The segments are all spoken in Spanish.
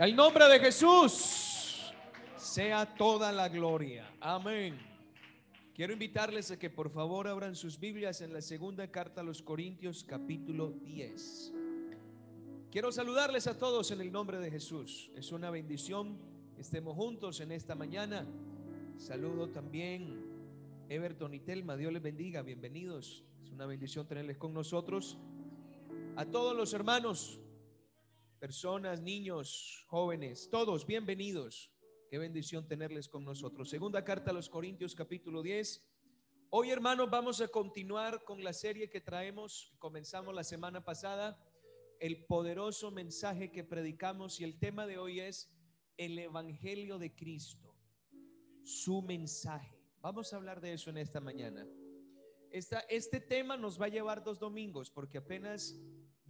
Al nombre de Jesús sea toda la gloria. Amén. Quiero invitarles a que por favor abran sus Biblias en la segunda carta a los Corintios capítulo 10. Quiero saludarles a todos en el nombre de Jesús. Es una bendición estemos juntos en esta mañana. Saludo también Everton y Telma. Dios les bendiga. Bienvenidos. Es una bendición tenerles con nosotros. A todos los hermanos personas, niños, jóvenes, todos bienvenidos. Qué bendición tenerles con nosotros. Segunda carta a los Corintios capítulo 10. Hoy hermanos vamos a continuar con la serie que traemos, comenzamos la semana pasada, el poderoso mensaje que predicamos y el tema de hoy es el Evangelio de Cristo, su mensaje. Vamos a hablar de eso en esta mañana. Esta, este tema nos va a llevar dos domingos porque apenas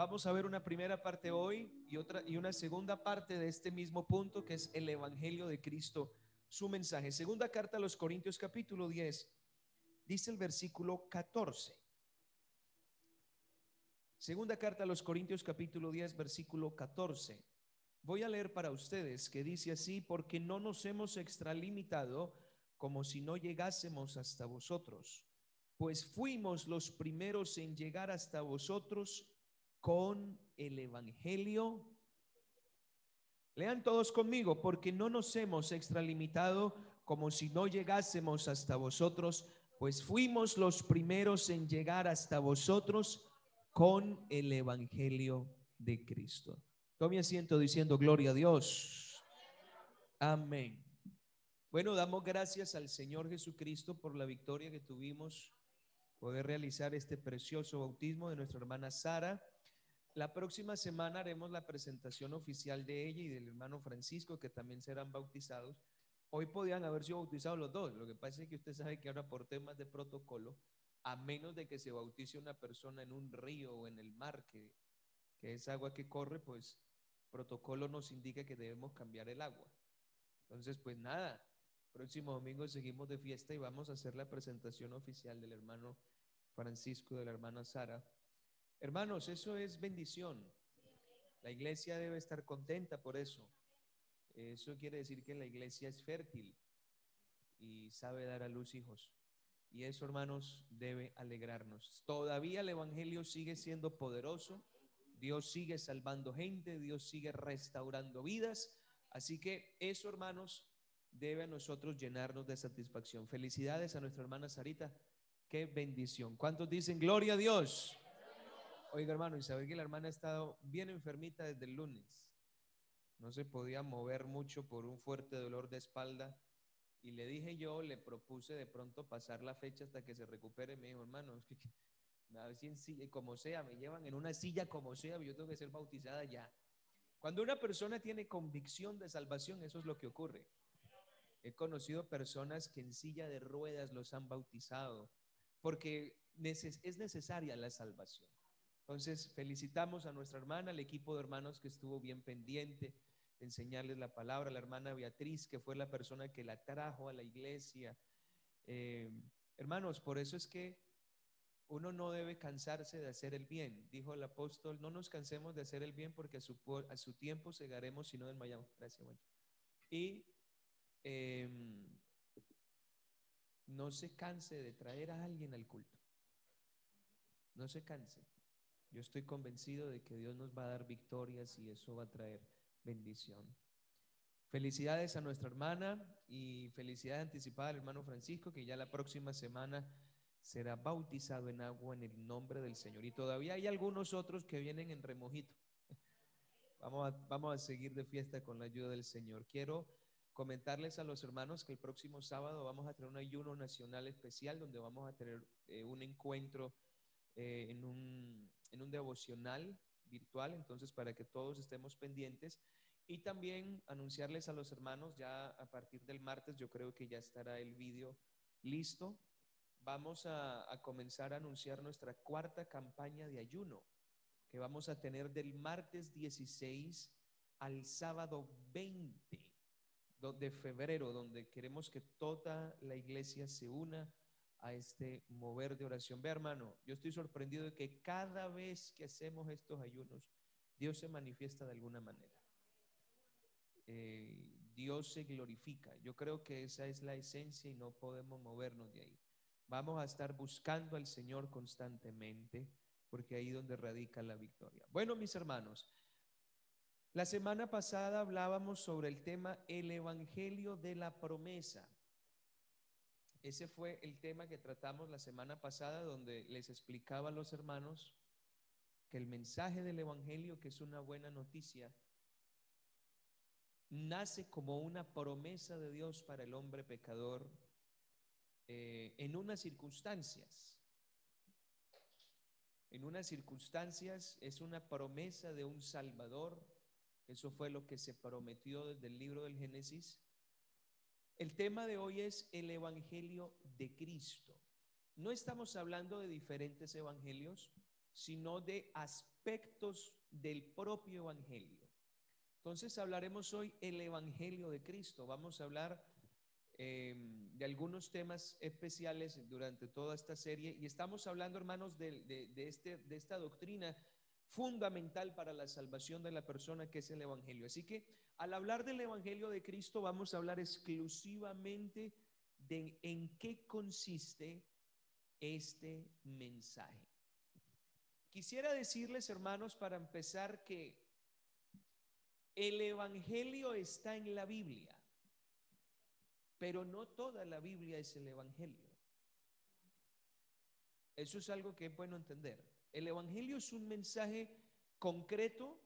Vamos a ver una primera parte hoy y otra y una segunda parte de este mismo punto que es el evangelio de Cristo, su mensaje. Segunda carta a los Corintios capítulo 10 dice el versículo 14. Segunda carta a los Corintios capítulo 10 versículo 14. Voy a leer para ustedes que dice así, porque no nos hemos extralimitado como si no llegásemos hasta vosotros, pues fuimos los primeros en llegar hasta vosotros con el Evangelio. Lean todos conmigo, porque no nos hemos extralimitado como si no llegásemos hasta vosotros, pues fuimos los primeros en llegar hasta vosotros con el Evangelio de Cristo. Tome asiento diciendo gloria a Dios. Amén. Bueno, damos gracias al Señor Jesucristo por la victoria que tuvimos, poder realizar este precioso bautismo de nuestra hermana Sara. La próxima semana haremos la presentación oficial de ella y del hermano Francisco, que también serán bautizados. Hoy podían haber sido bautizados los dos. Lo que pasa es que usted sabe que ahora por temas de protocolo, a menos de que se bautice una persona en un río o en el mar, que, que es agua que corre, pues protocolo nos indica que debemos cambiar el agua. Entonces, pues nada, próximo domingo seguimos de fiesta y vamos a hacer la presentación oficial del hermano Francisco de la hermana Sara Hermanos, eso es bendición. La iglesia debe estar contenta por eso. Eso quiere decir que la iglesia es fértil y sabe dar a luz hijos. Y eso, hermanos, debe alegrarnos. Todavía el Evangelio sigue siendo poderoso. Dios sigue salvando gente, Dios sigue restaurando vidas. Así que eso, hermanos, debe a nosotros llenarnos de satisfacción. Felicidades a nuestra hermana Sarita. Qué bendición. ¿Cuántos dicen gloria a Dios? Oiga, hermano, y sabe que la hermana ha estado bien enfermita desde el lunes. No se podía mover mucho por un fuerte dolor de espalda. Y le dije yo, le propuse de pronto pasar la fecha hasta que se recupere. Me dijo, hermano, ver si como sea, me llevan en una silla como sea, yo tengo que ser bautizada ya. Cuando una persona tiene convicción de salvación, eso es lo que ocurre. He conocido personas que en silla de ruedas los han bautizado, porque es necesaria la salvación. Entonces, felicitamos a nuestra hermana, al equipo de hermanos que estuvo bien pendiente de enseñarles la palabra, la hermana Beatriz, que fue la persona que la trajo a la iglesia. Eh, hermanos, por eso es que uno no debe cansarse de hacer el bien. Dijo el apóstol, no nos cansemos de hacer el bien porque a su, tiempo segaremos si no desmayamos. Gracias, bueno. Y em, no se canse de traer a alguien al culto. No se canse. Yo estoy convencido de que Dios nos va a dar victorias y eso va a traer bendición. Felicidades a nuestra hermana y felicidades anticipada al hermano Francisco, que ya la próxima semana será bautizado en agua en el nombre del Señor. Y todavía hay algunos otros que vienen en remojito. Vamos a, vamos a seguir de fiesta con la ayuda del Señor. Quiero comentarles a los hermanos que el próximo sábado vamos a tener un ayuno nacional especial donde vamos a tener eh, un encuentro eh, en un en un devocional virtual, entonces para que todos estemos pendientes. Y también anunciarles a los hermanos, ya a partir del martes, yo creo que ya estará el vídeo listo. Vamos a, a comenzar a anunciar nuestra cuarta campaña de ayuno, que vamos a tener del martes 16 al sábado 20 de febrero, donde queremos que toda la iglesia se una a este mover de oración. Ve, hermano, yo estoy sorprendido de que cada vez que hacemos estos ayunos, Dios se manifiesta de alguna manera. eh, Dios se glorifica. Yo creo que esa es la esencia y no podemos movernos de ahí. Vamos a estar buscando al Señor constantemente porque ahí donde radica la victoria. Bueno, mis hermanos, la semana pasada hablábamos sobre el tema el Evangelio de la promesa. Ese fue el tema que tratamos la semana pasada donde les explicaba a los hermanos que el mensaje del Evangelio, que es una buena noticia, nace como una promesa de Dios para el hombre pecador eh, en unas circunstancias. En unas circunstancias es una promesa de un Salvador. Eso fue lo que se prometió desde el libro del Génesis. El tema de hoy es el Evangelio de Cristo. No estamos hablando de diferentes evangelios, sino de aspectos del propio Evangelio. Entonces hablaremos hoy el Evangelio de Cristo. Vamos a hablar em, de algunos temas especiales durante toda esta serie y estamos hablando, hermanos, de, este, de esta doctrina fundamental para la salvación de la persona que es el Evangelio. Así que al hablar del Evangelio de Cristo vamos a hablar exclusivamente de en qué consiste este mensaje. Quisiera decirles, hermanos, para empezar, que el Evangelio está en la Biblia, pero no toda la Biblia es el Evangelio. Eso es algo que es bueno entender. El Evangelio es un mensaje concreto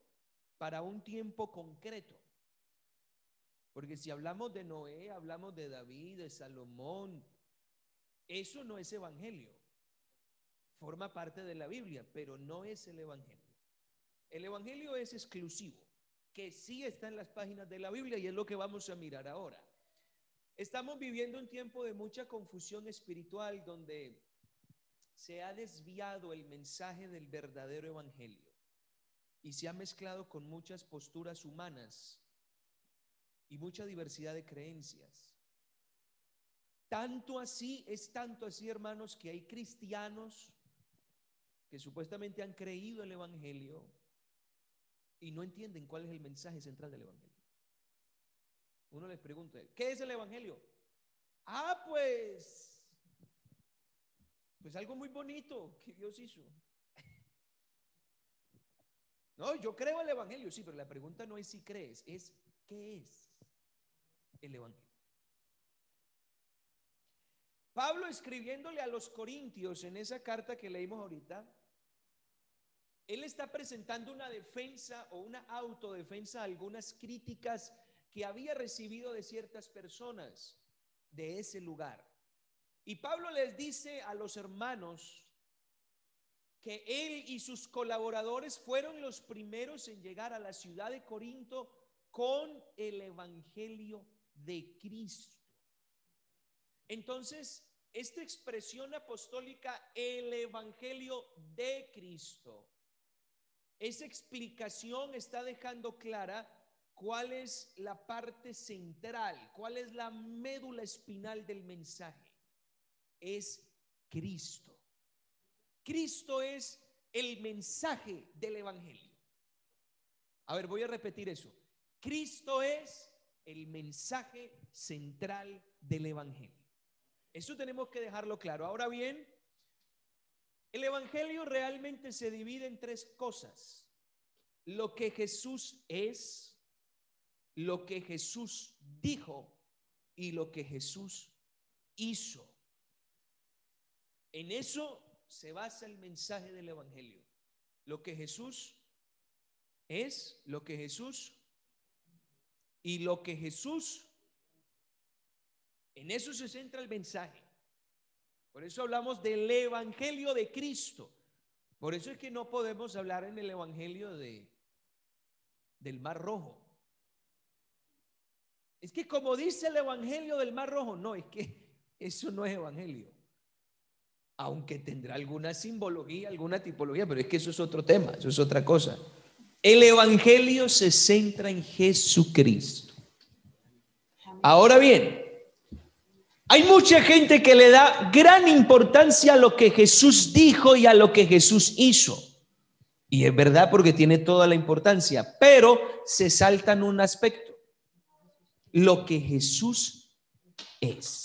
para un tiempo concreto. Porque si hablamos de Noé, hablamos de David, de Salomón, eso no es Evangelio forma parte de la Biblia, pero no es el Evangelio. El Evangelio es exclusivo, que sí está en las páginas de la Biblia y es lo que vamos a mirar ahora. Estamos viviendo un tiempo de mucha confusión espiritual donde se ha desviado el mensaje del verdadero Evangelio y se ha mezclado con muchas posturas humanas y mucha diversidad de creencias. Tanto así, es tanto así, hermanos, que hay cristianos que supuestamente han creído el Evangelio y no entienden cuál es el mensaje central del Evangelio. Uno les pregunta, ¿qué es el Evangelio? Ah, pues, pues algo muy bonito que Dios hizo. No, yo creo el Evangelio, sí, pero la pregunta no es si crees, es ¿qué es el Evangelio? Pablo escribiéndole a los Corintios en esa carta que leímos ahorita, él está presentando una defensa o una autodefensa a algunas críticas que había recibido de ciertas personas de ese lugar. Y Pablo les dice a los hermanos que él y sus colaboradores fueron los primeros en llegar a la ciudad de Corinto con el Evangelio de Cristo. Entonces, esta expresión apostólica, el Evangelio de Cristo, esa explicación está dejando clara cuál es la parte central, cuál es la médula espinal del mensaje. Es Cristo. Cristo es el mensaje del Evangelio. A ver, voy a repetir eso. Cristo es el mensaje central del Evangelio. Eso tenemos que dejarlo claro. Ahora bien, el Evangelio realmente se divide en tres cosas. Lo que Jesús es, lo que Jesús dijo y lo que Jesús hizo. En eso se basa el mensaje del Evangelio. Lo que Jesús es, lo que Jesús y lo que Jesús, en eso se centra el mensaje. Por eso hablamos del Evangelio de Cristo. Por eso es que no podemos hablar en el Evangelio de, del Mar Rojo. Es que como dice el Evangelio del Mar Rojo, no, es que eso no es Evangelio. Aunque tendrá alguna simbología, alguna tipología, pero es que eso es otro tema, eso es otra cosa. El Evangelio se centra en Jesucristo. Ahora bien, hay mucha gente que le da gran importancia a lo que Jesús dijo y a lo que Jesús hizo. Y es verdad porque tiene toda la importancia, pero se saltan un aspecto. lo que Jesús es.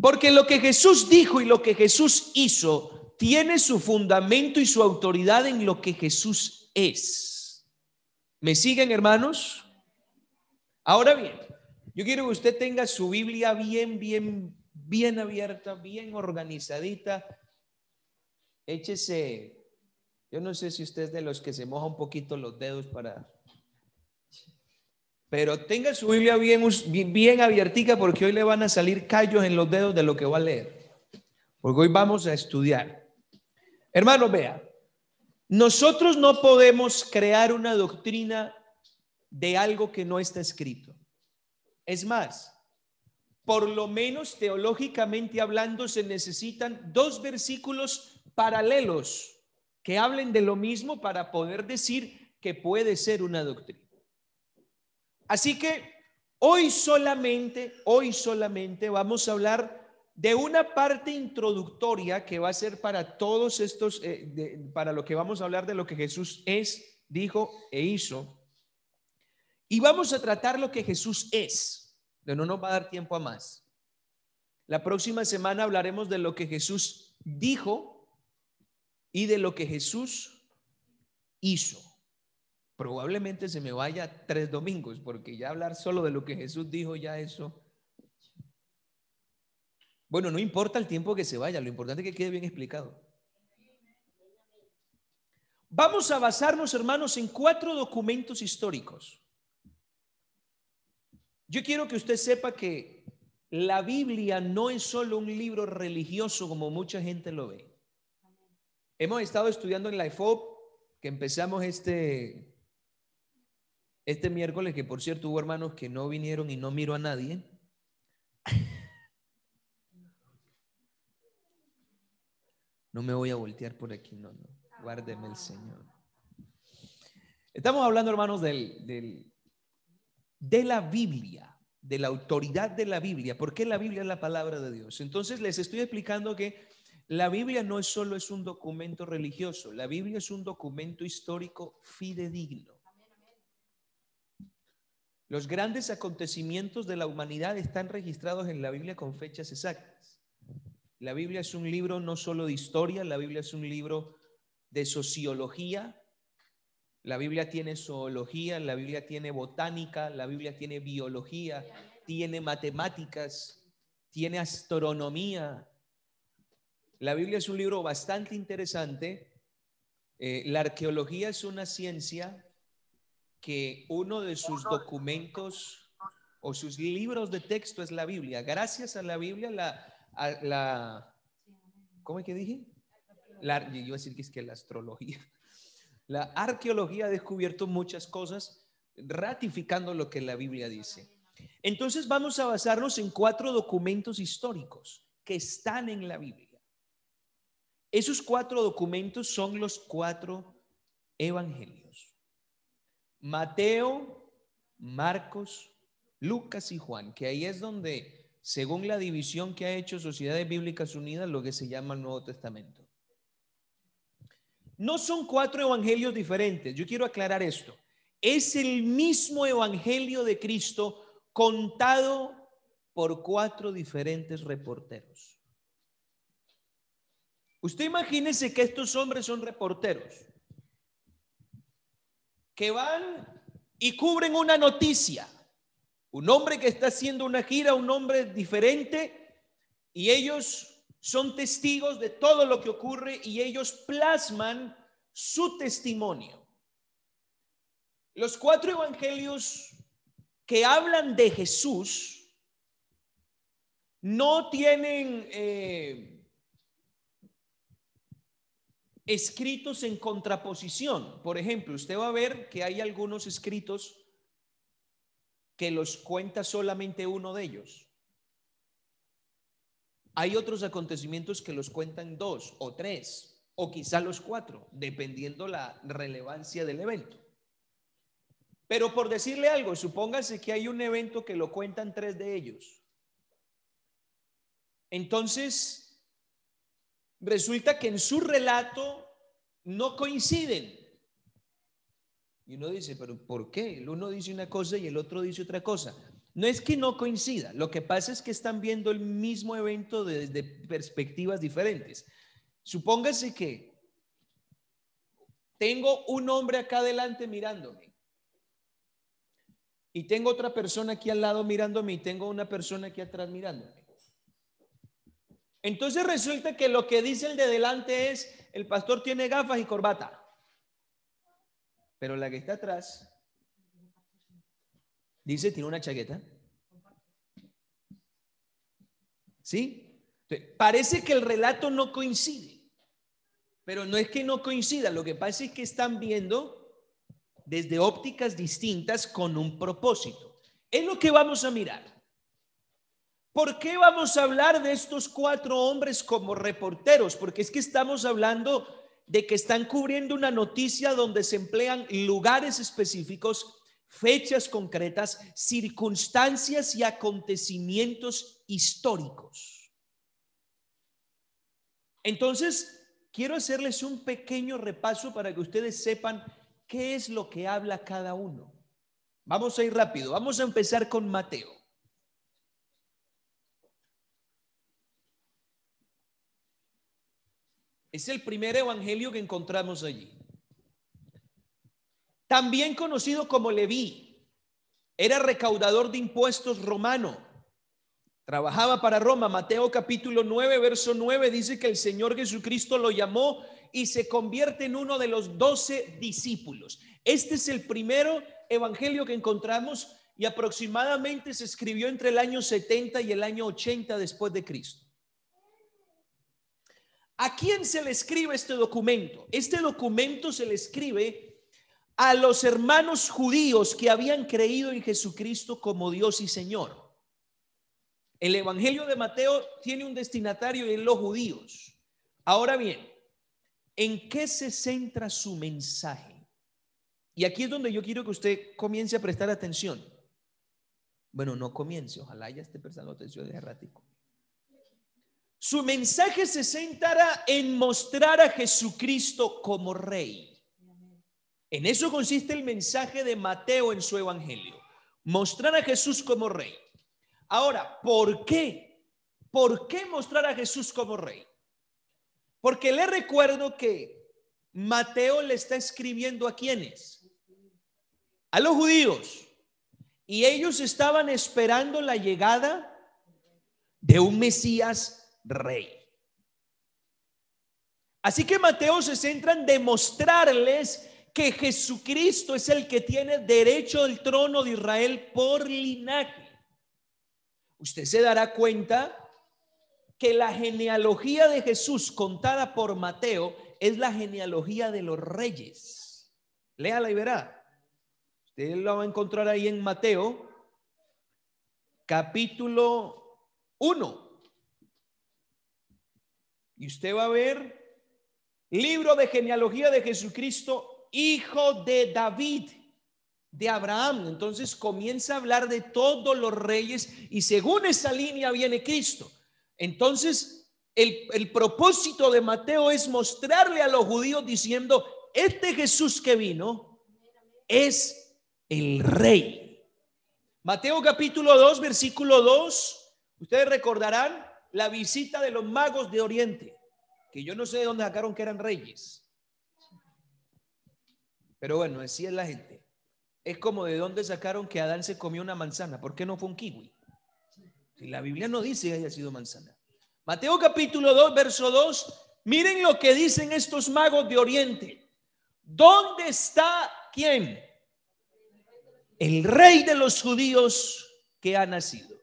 Porque lo que Jesús dijo y lo que Jesús hizo tiene su fundamento y su autoridad en lo que Jesús es. ¿Me siguen, hermanos? Ahora bien, yo quiero que usted tenga su Biblia bien, bien, bien abierta, bien organizadita. Échese, yo no sé si usted es de los que se moja un poquito los dedos para... Pero tenga su Biblia bien, bien, abiertica porque hoy le van a salir callos en los dedos de lo que va a leer. Porque hoy vamos a estudiar. Hermano, vea, nosotros no podemos crear una doctrina de algo que no está escrito. Es más, por lo menos teológicamente hablando, se necesitan dos versículos paralelos que hablen de lo mismo para poder decir que puede ser una doctrina. Así que hoy solamente, hoy solamente vamos a hablar de una parte introductoria que va a ser para todos estos, eh, para lo que vamos a hablar de lo que Jesús es, dijo e hizo. Y vamos a tratar lo que Jesús es. No nos va a dar tiempo a más. La próxima semana hablaremos de lo que Jesús dijo y de lo que Jesús hizo. Probablemente se me vaya tres domingos, porque ya hablar solo de lo que Jesús dijo, ya eso. Bueno, no importa el tiempo que se vaya, lo importante es que quede bien explicado. Vamos a basarnos, hermanos, en cuatro documentos históricos. Yo quiero que usted sepa que la Biblia no es solo un libro religioso como mucha gente lo ve. Hemos estado estudiando en la EFOP, que empezamos este, este miércoles, que por cierto hubo hermanos que no vinieron y no miro a nadie. No me voy a voltear por aquí, no, no. Guárdeme el Señor. Estamos hablando, hermanos, del, del, de la Biblia, de la autoridad de la Biblia, porque la Biblia es la palabra de Dios. Entonces les estoy explicando que la Biblia no es solo es un documento religioso, la Biblia es un documento histórico fidedigno. Los grandes acontecimientos de la humanidad están registrados en la Biblia con fechas exactas. La Biblia es un libro no solo de historia, la Biblia es un libro de sociología, la Biblia tiene zoología, la Biblia tiene botánica, la Biblia tiene biología, tiene matemáticas, tiene astronomía. La Biblia es un libro bastante interesante. Eh, la arqueología es una ciencia que uno de sus documentos o sus libros de texto es la Biblia. Gracias a la Biblia, la, ¿cómo es que dije? La, iba a decir que es que la astrología. La arqueología ha descubierto muchas cosas ratificando lo que la Biblia dice. Entonces vamos a basarnos en cuatro documentos históricos que están en la Biblia. Esos cuatro documentos son los cuatro evangelios. Mateo, Marcos, Lucas y Juan, que ahí es donde, según la división que ha hecho Sociedades Bíblicas Unidas, lo que se llama el Nuevo Testamento. No son cuatro evangelios diferentes. Yo quiero aclarar esto. Es el mismo evangelio de Cristo contado por cuatro diferentes reporteros. Usted imagínese que estos hombres son reporteros que van y cubren una noticia. Un hombre que está haciendo una gira, un hombre diferente, y ellos son testigos de todo lo que ocurre y ellos plasman su testimonio. Los cuatro evangelios que hablan de Jesús no tienen eh, escritos en contraposición. Por ejemplo, usted va a ver que hay algunos escritos que los cuenta solamente uno de ellos. Hay otros acontecimientos que los cuentan dos o tres o quizá los cuatro, dependiendo la relevancia del evento. Pero por decirle algo, supóngase que hay un evento que lo cuentan tres de ellos. Entonces, resulta que en su relato no coinciden. Y uno dice, pero ¿por qué? El uno dice una cosa y el otro dice otra cosa. No es que no coincida, lo que pasa es que están viendo el mismo evento desde perspectivas diferentes. Supóngase que tengo un hombre acá adelante mirándome y tengo otra persona aquí al lado mirándome y tengo una persona aquí atrás mirándome. Entonces resulta que lo que dice el de delante es, el pastor tiene gafas y corbata, pero la que está atrás dice, tiene una chaqueta. ¿Sí? parece que el relato no coincide, pero no es que no coincida, lo que pasa es que están viendo desde ópticas distintas con un propósito. Es lo que vamos a mirar. ¿Por qué vamos a hablar de estos cuatro hombres como reporteros? Porque es que estamos hablando de que están cubriendo una noticia donde se emplean lugares específicos, fechas concretas, circunstancias y acontecimientos históricos. Entonces, quiero hacerles un pequeño repaso para que ustedes sepan qué es lo que habla cada uno. Vamos a ir rápido, vamos a empezar con Mateo. Es el primer evangelio que encontramos allí. También conocido como Leví, era recaudador de impuestos romano. Trabajaba para Roma. Mateo capítulo 9, verso 9 dice que el Señor Jesucristo lo llamó y se convierte en uno de los doce discípulos. Este es el primero evangelio que encontramos y aproximadamente se escribió entre el año 70 y el año 80 después de Cristo. ¿A quién se le escribe este documento? Este documento se le escribe a los hermanos judíos que habían creído en Jesucristo como Dios y Señor. El Evangelio de Mateo tiene un destinatario en los judíos. Ahora bien, ¿en qué se centra su mensaje? Y aquí es donde yo quiero que usted comience a prestar atención. Bueno, no comience, ojalá ya esté prestando atención de errático. Su mensaje se centrará en mostrar a Jesucristo como rey. En eso consiste el mensaje de Mateo en su evangelio. Mostrar a Jesús como rey. Ahora, ¿por qué? ¿Por qué mostrar a Jesús como rey? Porque le recuerdo que Mateo le está escribiendo a quienes? A los judíos. Y ellos estaban esperando la llegada de un Mesías rey. Así que Mateo se centra en demostrarles que Jesucristo es el que tiene derecho al trono de Israel por linaje. Usted se dará cuenta que la genealogía de Jesús contada por Mateo es la genealogía de los reyes. Léala y verá. Usted lo va a encontrar ahí en Mateo, capítulo 1. Y usted va a ver libro de genealogía de Jesucristo, hijo de David, de Abraham. Entonces comienza a hablar de todos los reyes y según esa línea viene Cristo. Entonces, el, el propósito de Mateo es mostrarle a los judíos diciendo, este Jesús que vino es el rey. Mateo capítulo 2, versículo 2, ustedes recordarán, la visita de los magos de Oriente, que yo no sé de dónde sacaron que eran reyes. Pero bueno, así es la gente. Es como de dónde sacaron que Adán se comió una manzana. ¿Por qué no fue un kiwi? Si la Biblia no dice que haya sido manzana. Mateo capítulo 2, verso 2. Miren lo que dicen estos magos de Oriente. ¿Dónde está quién? El rey de los judíos que ha nacido.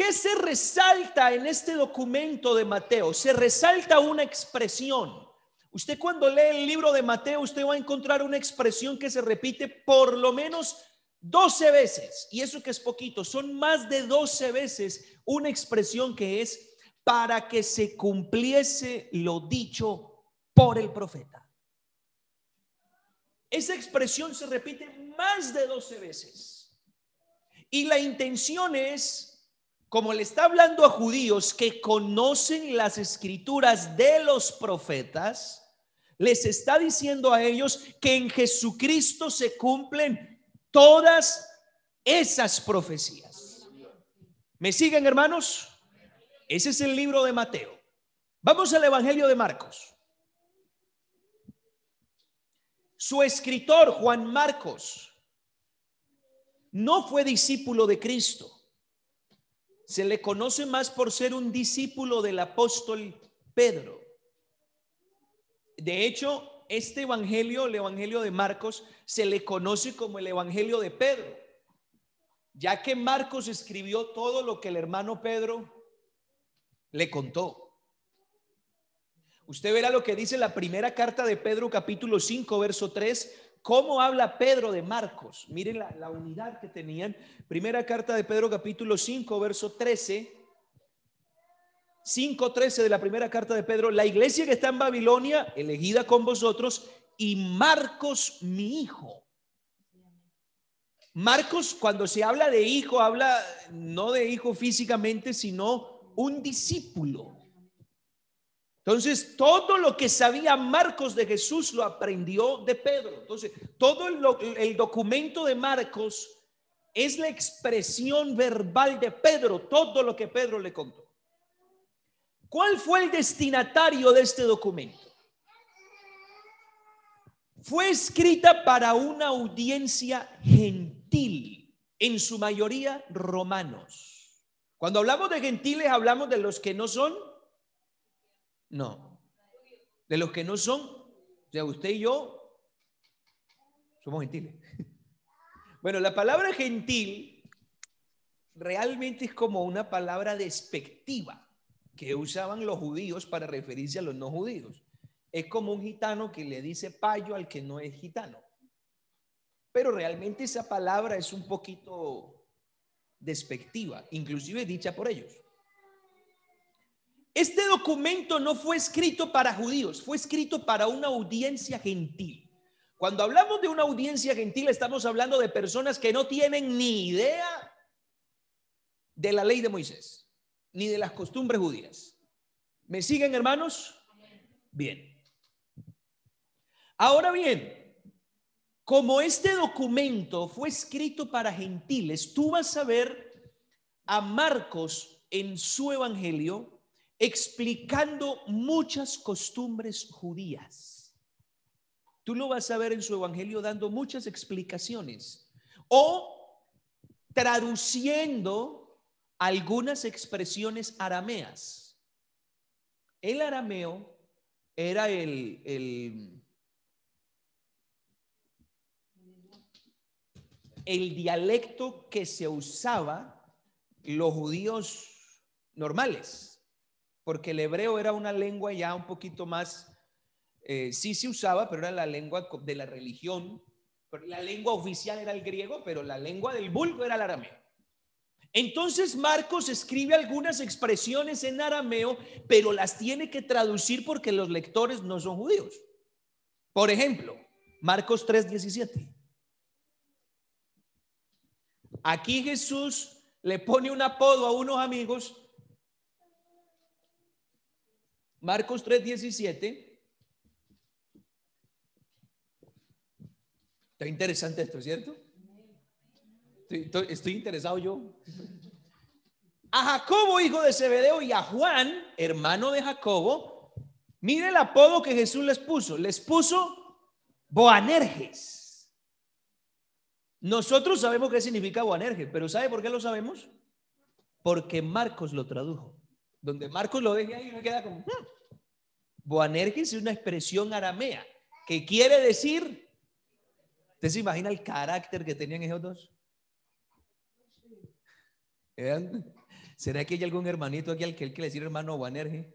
¿Qué se resalta en este documento de Mateo? Se resalta una expresión. Usted cuando lee el libro de Mateo, usted va a encontrar una expresión que se repite por lo menos 12 veces. Y eso que es poquito, son más de 12 veces una expresión que es para que se cumpliese lo dicho por el profeta. Esa expresión se repite más de 12 veces. Y la intención es como le está hablando a judíos que conocen las escrituras de los profetas, les está diciendo a ellos que en Jesucristo se cumplen todas esas profecías. ¿Me siguen, hermanos? Ese es el libro de Mateo. Vamos al Evangelio de Marcos. Su escritor, Juan Marcos, no fue discípulo de Cristo. Se le conoce más por ser un discípulo del apóstol Pedro. De hecho, este evangelio, el evangelio de Marcos, se le conoce como el evangelio de Pedro, ya que Marcos escribió todo lo que el hermano Pedro le contó. Usted verá lo que dice la primera carta de Pedro capítulo 5, verso 3, cómo habla Pedro de Marcos. Miren la, unidad que tenían. Primera carta de Pedro capítulo 5, verso 13. 5.13 de la primera carta de Pedro, la iglesia que está en Babilonia, elegida con vosotros, y Marcos mi hijo. Marcos, cuando se habla de hijo, habla no de hijo físicamente, sino un discípulo. Entonces, todo lo que sabía Marcos de Jesús lo aprendió de Pedro. Entonces, todo el, documento de Marcos es la expresión verbal de Pedro, todo lo que Pedro le contó. ¿Cuál fue el destinatario de este documento? Fue escrita para una audiencia gentil, en su mayoría romanos. Cuando hablamos de gentiles, hablamos de los que no son no. De los que no son, o sea, usted y yo somos gentiles. Bueno, la palabra gentil realmente es como una palabra despectiva que usaban los judíos para referirse a los no judíos. Es como un gitano que le dice payo al que no es gitano. Pero realmente esa palabra es un poquito despectiva, inclusive dicha por ellos. Este documento no fue escrito para judíos, fue escrito para una audiencia gentil. Cuando hablamos de una audiencia gentil, estamos hablando de personas que no tienen ni idea de la ley de Moisés, ni de las costumbres judías. ¿Me siguen, hermanos? Bien. Ahora bien, como este documento fue escrito para gentiles, tú vas a ver a Marcos en su evangelio explicando muchas costumbres judías. Tú lo vas a ver en su evangelio dando muchas explicaciones o traduciendo algunas expresiones arameas. El arameo era el, el, dialecto que se usaba los judíos normales porque el hebreo era una lengua ya un poquito más, eh, sí se usaba, pero era la lengua de la religión. La lengua oficial era el griego, pero la lengua del vulgo era el arameo. Entonces Marcos escribe algunas expresiones en arameo, pero las tiene que traducir porque los lectores no son judíos. Por ejemplo, Marcos 3:17. Aquí Jesús le pone un apodo a unos amigos Marcos 3:17. Está interesante esto, ¿cierto? Estoy, interesado yo. A Jacobo, hijo de Zebedeo, y a Juan, hermano de Jacobo, mire el apodo que Jesús les puso. Les puso Boanerges. Nosotros sabemos qué significa Boanerges, pero ¿sabe por qué lo sabemos? Porque Marcos lo tradujo. Donde Marcos lo deje ahí me queda como... Hmm". Boanerges es una expresión aramea que quiere decir... ¿Usted se imagina el carácter que tenían esos dos? ¿Será que hay algún hermanito aquí al que él quiere decir hermano Boanerges?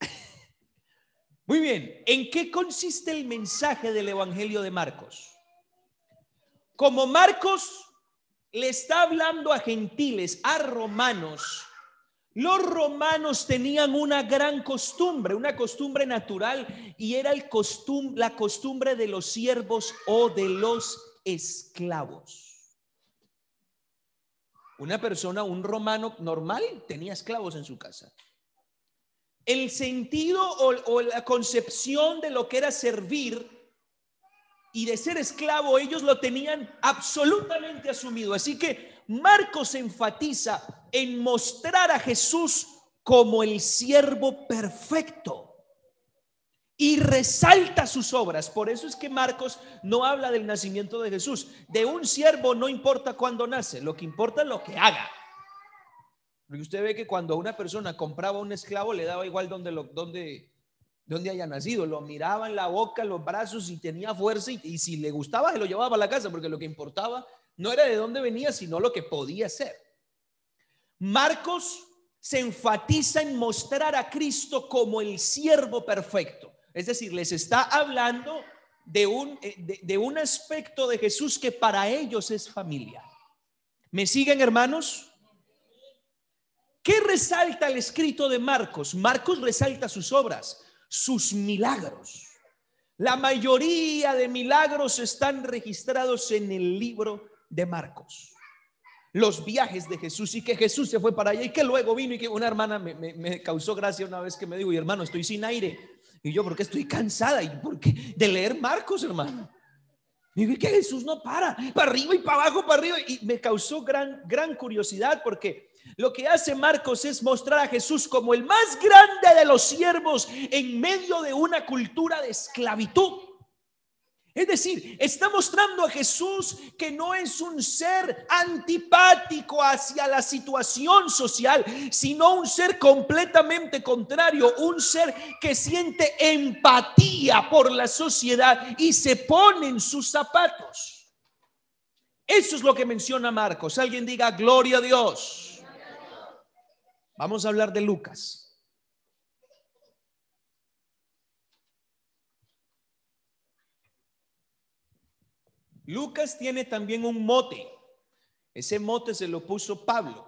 Muy bien, ¿en qué consiste el mensaje del Evangelio de Marcos? Como Marcos le está hablando a gentiles, a romanos, los romanos tenían una gran costumbre, una costumbre natural, y era la costumbre de los siervos o de los esclavos. Una persona, un romano normal, tenía esclavos en su casa. el sentido o la concepción de lo que era servir y de ser esclavo, ellos lo tenían absolutamente asumido. Así que Marcos enfatiza en mostrar a Jesús como el siervo perfecto y resalta sus obras. Por eso es que Marcos no habla del nacimiento de Jesús. De un siervo no importa cuándo nace, lo que importa es lo que haga. Porque usted ve que cuando una persona compraba un esclavo le daba igual donde, lo, donde, haya nacido, lo miraba en la boca, los brazos y tenía fuerza y, y si le gustaba se lo llevaba a la casa porque lo que importaba no era de dónde venía, sino lo que podía ser. Marcos se enfatiza en mostrar a Cristo como el siervo perfecto. Es decir, les está hablando de un, eh, de, un aspecto de Jesús que para ellos es familia. ¿Me siguen, hermanos? ¿Qué resalta el escrito de Marcos? Marcos resalta sus obras, sus milagros. La mayoría de milagros están registrados en el libro de Marcos. Los viajes de Jesús y que Jesús se fue para allá y que luego vino y que una hermana me, me causó gracia una vez que me dijo, y hermano, estoy sin aire. Y yo, porque estoy cansada? ¿Y porque De leer Marcos, hermano. Y vi que Jesús no para, para arriba y para abajo, para arriba. Y me causó gran, gran curiosidad porque lo que hace Marcos es mostrar a Jesús como el más grande de los siervos en medio de una cultura de esclavitud. Es decir, está mostrando a Jesús que no es un ser antipático hacia la situación social, sino un ser completamente contrario, un ser que siente empatía por la sociedad y se pone en sus zapatos. Eso es lo que menciona Marcos. Alguien diga, gloria a Dios. Vamos a hablar de Lucas. Lucas tiene también un mote. Ese mote se lo puso Pablo.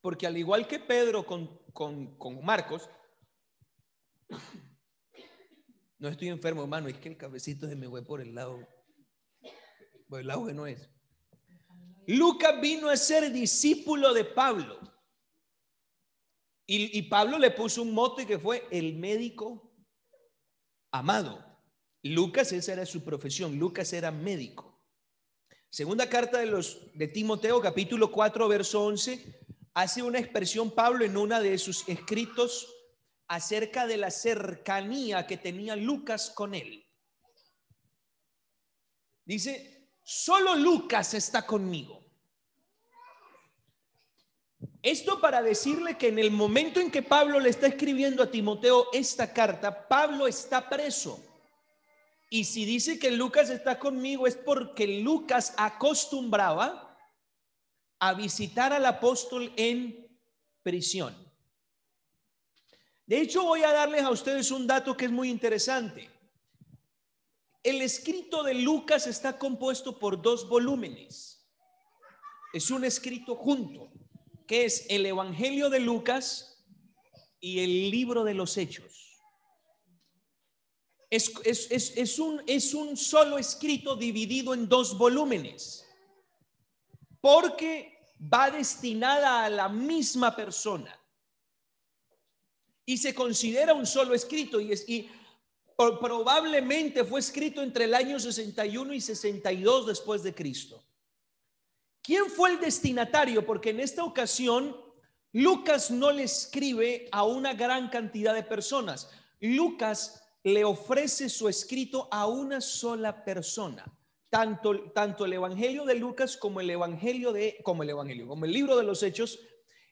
Porque al igual que Pedro con, con, Marcos, no estoy enfermo, hermano, es que el cabecito se me fue por el lado, por el lado que no es. Lucas vino a ser discípulo de Pablo. Y, y Pablo le puso un mote que fue el médico amado. Lucas, esa era su profesión, Lucas era médico. Segunda carta de los de Timoteo, capítulo 4, verso 11, hace una expresión Pablo en una de sus escritos acerca de la cercanía que tenía Lucas con él. Dice, solo Lucas está conmigo. Esto para decirle que en el momento en que Pablo le está escribiendo a Timoteo esta carta, Pablo está preso. Y si dice que Lucas está conmigo es porque Lucas acostumbraba a visitar al apóstol en prisión. De hecho, voy a darles a ustedes un dato que es muy interesante. El escrito de Lucas está compuesto por dos volúmenes. Es un escrito junto que es el Evangelio de Lucas y el libro de los Hechos. Es, es, un, es un solo escrito dividido en dos volúmenes, porque va destinada a la misma persona y se considera un solo escrito y, es, y probablemente fue escrito entre el año 61 y 62 después de Cristo. ¿Quién fue el destinatario? Porque en esta ocasión Lucas no le escribe a una gran cantidad de personas. Lucas le ofrece su escrito a una sola persona. Tanto, tanto el Evangelio de Lucas como el Evangelio de, como el Evangelio, como el libro de los Hechos,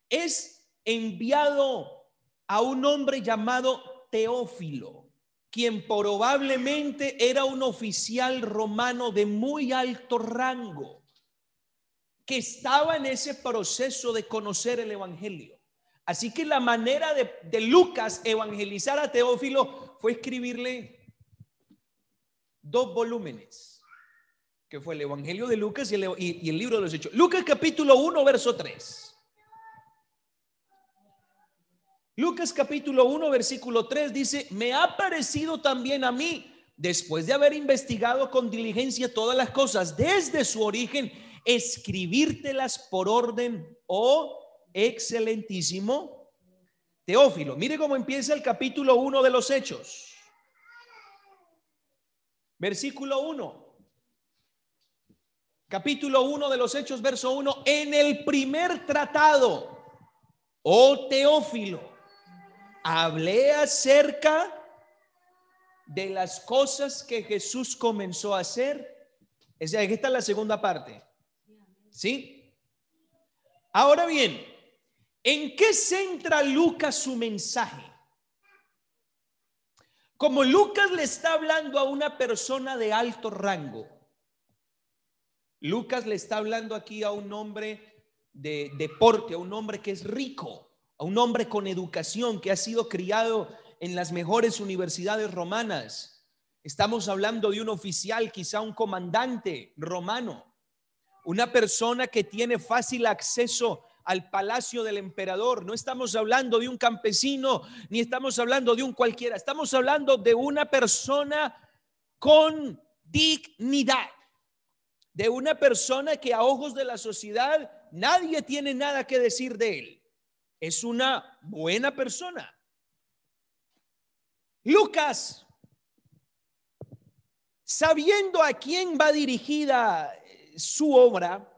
es enviado a un hombre llamado Teófilo, quien probablemente era un oficial romano de muy alto rango que estaba en ese proceso de conocer el Evangelio. Así que la manera de, Lucas evangelizar a Teófilo fue escribirle dos volúmenes, que fue el Evangelio de Lucas y el, y el libro de los Hechos. Lucas capítulo 1, verso 3. Lucas capítulo 1, versículo 3 dice, me ha parecido también a mí, después de haber investigado con diligencia todas las cosas desde su origen, escribírtelas por orden oh excelentísimo Teófilo. Mire cómo empieza el capítulo 1 de los Hechos. Versículo 1. Capítulo 1 de los Hechos, verso 1. En el primer tratado, oh Teófilo, hablé acerca de las cosas que Jesús comenzó a hacer. Es decir, esta es la segunda parte. ¿Sí? Ahora bien, ¿en qué centra Lucas su mensaje? Como Lucas le está hablando a una persona de alto rango, Lucas le está hablando aquí a un hombre de deporte, a un hombre que es rico, a un hombre con educación, que ha sido criado en las mejores universidades romanas. Estamos hablando de un oficial, quizá un comandante romano, una persona que tiene fácil acceso al palacio del emperador. No estamos hablando de un campesino, ni estamos hablando de un cualquiera. Estamos hablando de una persona con dignidad, de una persona que a ojos de la sociedad nadie tiene nada que decir de él. Es una buena persona. Lucas, sabiendo a quién va dirigida su obra,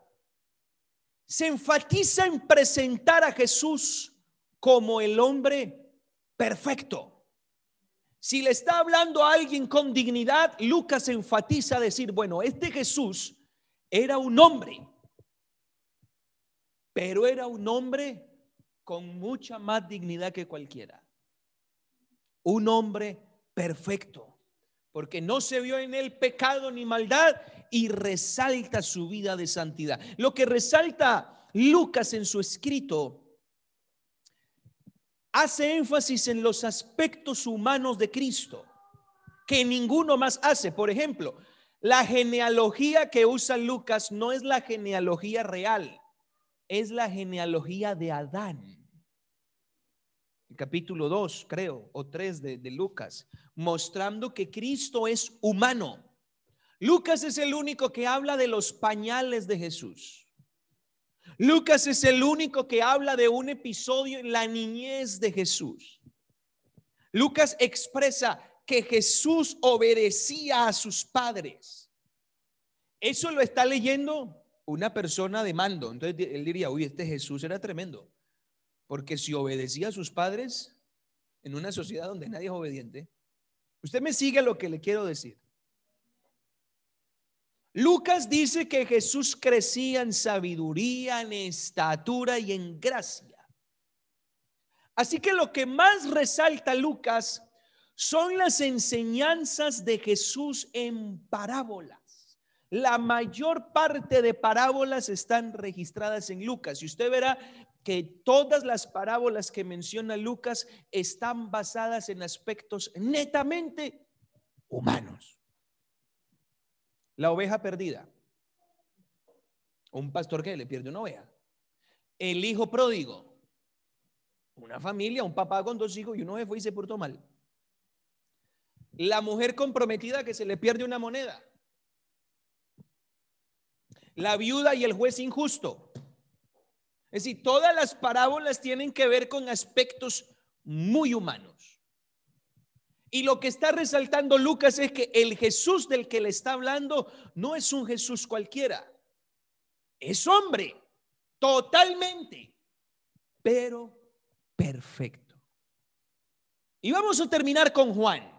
se enfatiza en presentar a Jesús como el hombre perfecto. Si le está hablando a alguien con dignidad, Lucas enfatiza decir, bueno, este Jesús era un hombre, pero era un hombre con mucha más dignidad que cualquiera un hombre perfecto, porque no se vio en él pecado ni maldad y resalta su vida de santidad. Lo que resalta Lucas en su escrito hace énfasis en los aspectos humanos de Cristo, que ninguno más hace. Por ejemplo, la genealogía que usa Lucas no es la genealogía real, es la genealogía de Adán capítulo 2, creo, o 3 de, de Lucas, mostrando que Cristo es humano. Lucas es el único que habla de los pañales de Jesús. Lucas es el único que habla de un episodio en la niñez de Jesús. Lucas expresa que Jesús obedecía a sus padres. Eso lo está leyendo una persona de mando. Entonces él diría, uy, este Jesús era tremendo. Porque si obedecía a sus padres en una sociedad donde nadie es obediente, usted me sigue lo que le quiero decir. Lucas dice que Jesús crecía en sabiduría, en estatura y en gracia. Así que lo que más resalta Lucas son las enseñanzas de Jesús en parábolas. La mayor parte de parábolas están registradas en Lucas. Y usted verá que todas las parábolas que menciona Lucas están basadas en aspectos netamente humanos. La oveja perdida. Un pastor que le pierde una oveja. El hijo pródigo. Una familia, un papá con dos hijos y uno se fue y se portó mal. La mujer comprometida que se le pierde una moneda. La viuda y el juez injusto. Es decir, todas las parábolas tienen que ver con aspectos muy humanos. Y lo que está resaltando Lucas es que el Jesús del que le está hablando no es un Jesús cualquiera. Es hombre, totalmente, pero perfecto. Y vamos a terminar con Juan.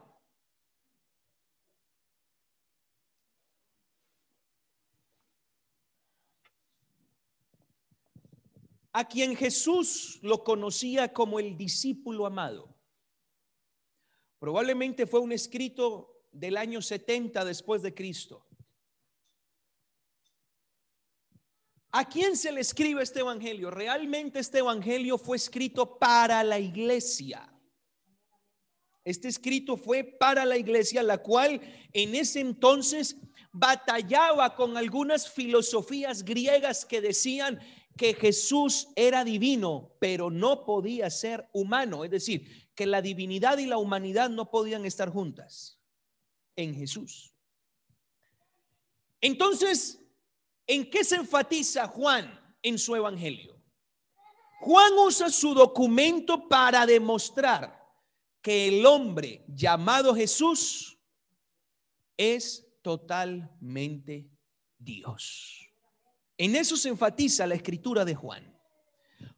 a quien Jesús lo conocía como el discípulo amado. Probablemente fue un escrito del año 70 después de Cristo. ¿A quién se le escribe este evangelio? Realmente este evangelio fue escrito para la iglesia. Este escrito fue para la iglesia, la cual en ese entonces batallaba con algunas filosofías griegas que decían que Jesús era divino, pero no podía ser humano. Es decir, que la divinidad y la humanidad no podían estar juntas en Jesús. Entonces, ¿en qué se enfatiza Juan en su evangelio? Juan usa su documento para demostrar que el hombre llamado Jesús es totalmente Dios. En eso se enfatiza la escritura de Juan.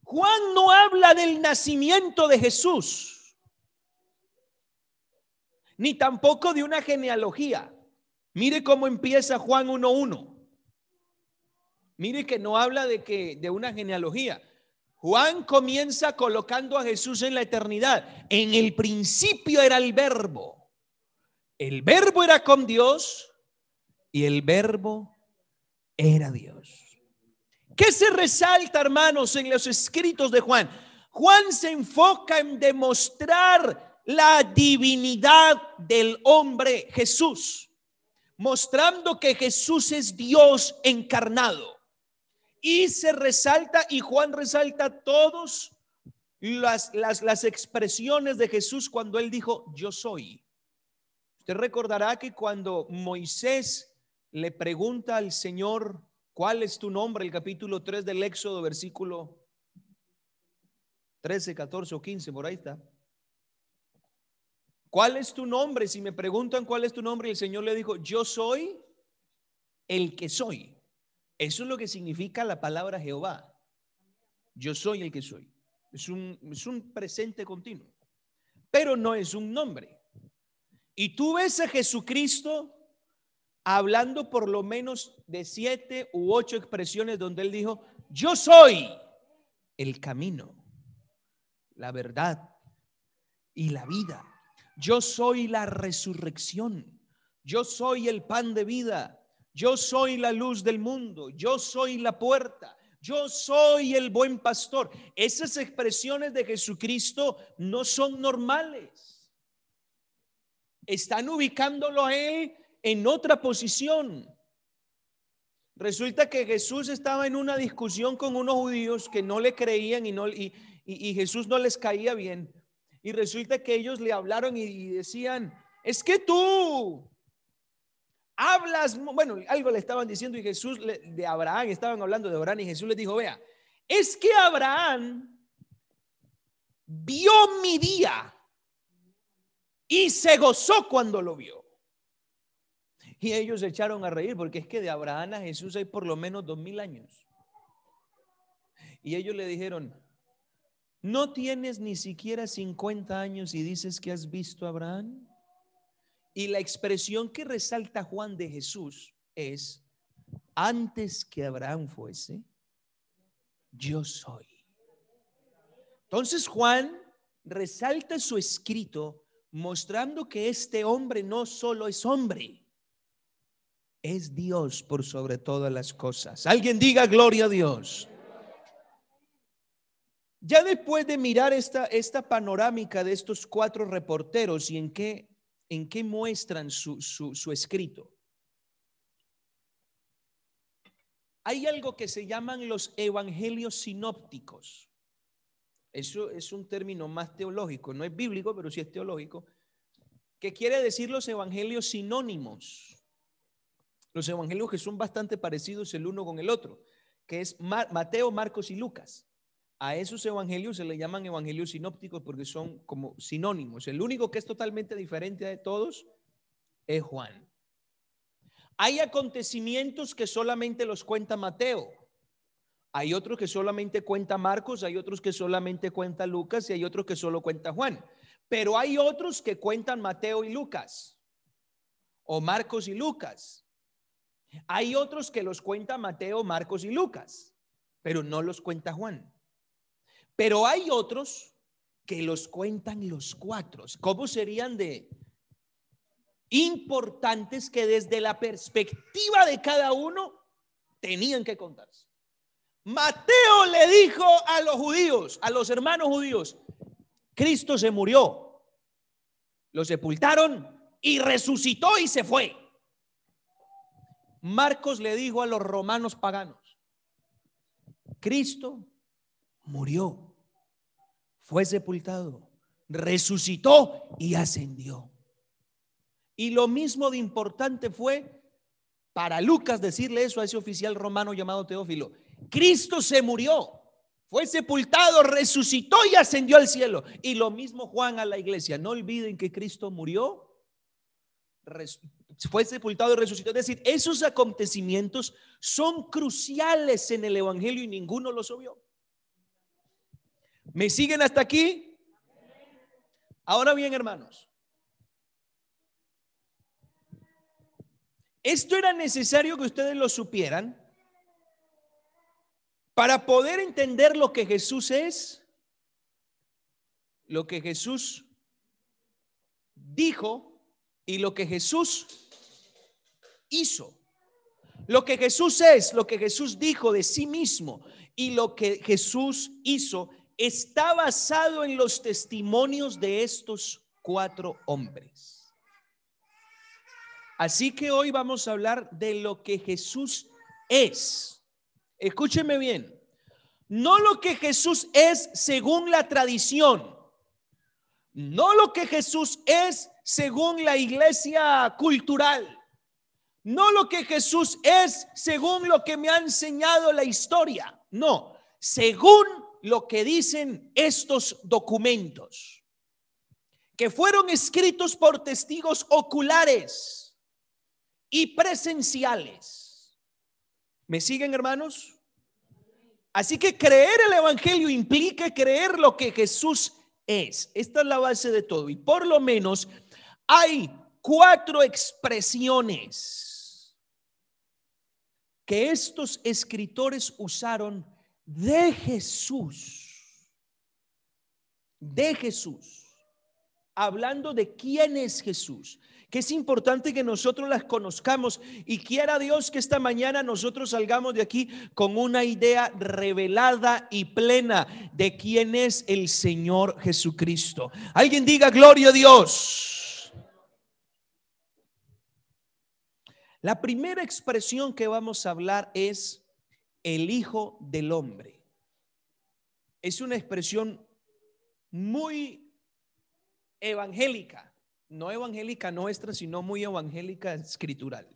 Juan no habla del nacimiento de Jesús, ni tampoco de una genealogía. Mire cómo empieza Juan 1.1. Mire que no habla de que de una genealogía. Juan comienza colocando a Jesús en la eternidad. En el principio era el verbo. El verbo era con Dios y el verbo era Dios. ¿Qué se resalta, hermanos, en los escritos de Juan? Juan se enfoca en demostrar la divinidad del hombre Jesús, mostrando que Jesús es Dios encarnado. Y se resalta, y Juan resalta todos las, las, las expresiones de Jesús cuando él dijo, yo soy. Usted recordará que cuando Moisés le pregunta al Señor, ¿cuál es tu nombre? El capítulo 3 del Éxodo, versículo 13, 14 o 15, por ahí está. ¿Cuál es tu nombre? Si me preguntan cuál es tu nombre, el Señor le dijo, yo soy el que soy. Eso es lo que significa la palabra Jehová. Yo soy el que soy. Es un, es un presente continuo, pero no es un nombre. Y tú ves a Jesucristo hablando por lo menos de siete u ocho expresiones donde él dijo, yo soy el camino, la verdad y la vida. Yo soy la resurrección. Yo soy el pan de vida. Yo soy la luz del mundo. Yo soy la puerta. Yo soy el buen pastor. Esas expresiones de Jesucristo no son normales. Están ubicándolo a él en otra posición. Resulta que Jesús estaba en una discusión con unos judíos que no le creían y, no, y, Jesús no les caía bien. Y resulta que ellos le hablaron y decían, es que tú hablas, bueno, algo le estaban diciendo y Jesús de Abraham, estaban hablando de Abraham y Jesús les dijo, vea, es que Abraham vio mi día y se gozó cuando lo vio. Y ellos se echaron a reír porque es que de Abraham a Jesús hay por lo menos dos mil años. Y ellos le dijeron, ¿no tienes ni siquiera 50 años y dices que has visto a Abraham? Y la expresión que resalta Juan de Jesús es, antes que Abraham fuese, yo soy. Entonces Juan resalta su escrito mostrando que este hombre no solo es hombre, es Dios por sobre todas las cosas. Alguien diga gloria a Dios. Ya después de mirar esta, esta panorámica de estos cuatro reporteros y en qué, en qué muestran su, su escrito, hay algo que se llaman los evangelios sinópticos. Eso es un término más teológico, no es bíblico, pero sí es teológico, que quiere decir los evangelios sinónimos los evangelios que son bastante parecidos el uno con el otro, que es Mateo, Marcos y Lucas. A esos evangelios se le llaman evangelios sinópticos porque son como sinónimos. El único que es totalmente diferente de todos es Juan. Hay acontecimientos que solamente los cuenta Mateo. Hay otros que solamente cuenta Marcos, hay otros que solamente cuenta Lucas y hay otros que solo cuenta Juan. Pero hay otros que cuentan Mateo y Lucas o Marcos y Lucas. Hay otros que los cuenta Mateo, Marcos y Lucas, pero no los cuenta Juan. Pero hay otros que los cuentan los cuatro. ¿Cómo serían de importantes que desde la perspectiva de cada uno tenían que contarse? Mateo le dijo a los judíos, a los hermanos judíos, Cristo se murió, lo sepultaron y resucitó y se fue. Marcos le dijo a los romanos paganos, Cristo murió, fue sepultado, resucitó y ascendió. Y lo mismo de importante fue para Lucas decirle eso a ese oficial romano llamado Teófilo. Cristo se murió, Fue sepultado, resucitó y ascendió al cielo. Y lo mismo Juan a la iglesia. No olviden que Cristo murió, fue sepultado y resucitó. Es decir, esos acontecimientos son cruciales en el Evangelio y ninguno los obvió. ¿Me siguen hasta aquí? Ahora bien, hermanos, esto era necesario que ustedes lo supieran para poder entender lo que Jesús es, lo que Jesús dijo y lo que Jesús hizo. Lo que Jesús es, lo que Jesús dijo de sí mismo y lo que Jesús hizo está basado en los testimonios de estos cuatro hombres. Así que hoy vamos a hablar de lo que Jesús es. Escúcheme bien. No lo que Jesús es según la tradición. No lo que Jesús es según la iglesia cultural. No lo que Jesús es según lo que me ha enseñado la historia. No, según lo que dicen estos documentos, que fueron escritos por testigos oculares y presenciales. ¿Me siguen, hermanos? Así que creer el Evangelio implica creer lo que Jesús es. Esta es la base de todo. Y por lo menos hay cuatro expresiones que estos escritores usaron de Jesús. De Jesús. Hablando de quién es Jesús que es importante que nosotros las conozcamos y quiera Dios que esta mañana nosotros salgamos de aquí con una idea revelada y plena de quién es el Señor Jesucristo. Alguien diga gloria a Dios. La primera expresión que vamos a hablar es el Hijo del Hombre. Es una expresión muy evangélica, no evangélica nuestra, sino muy evangélica escritural.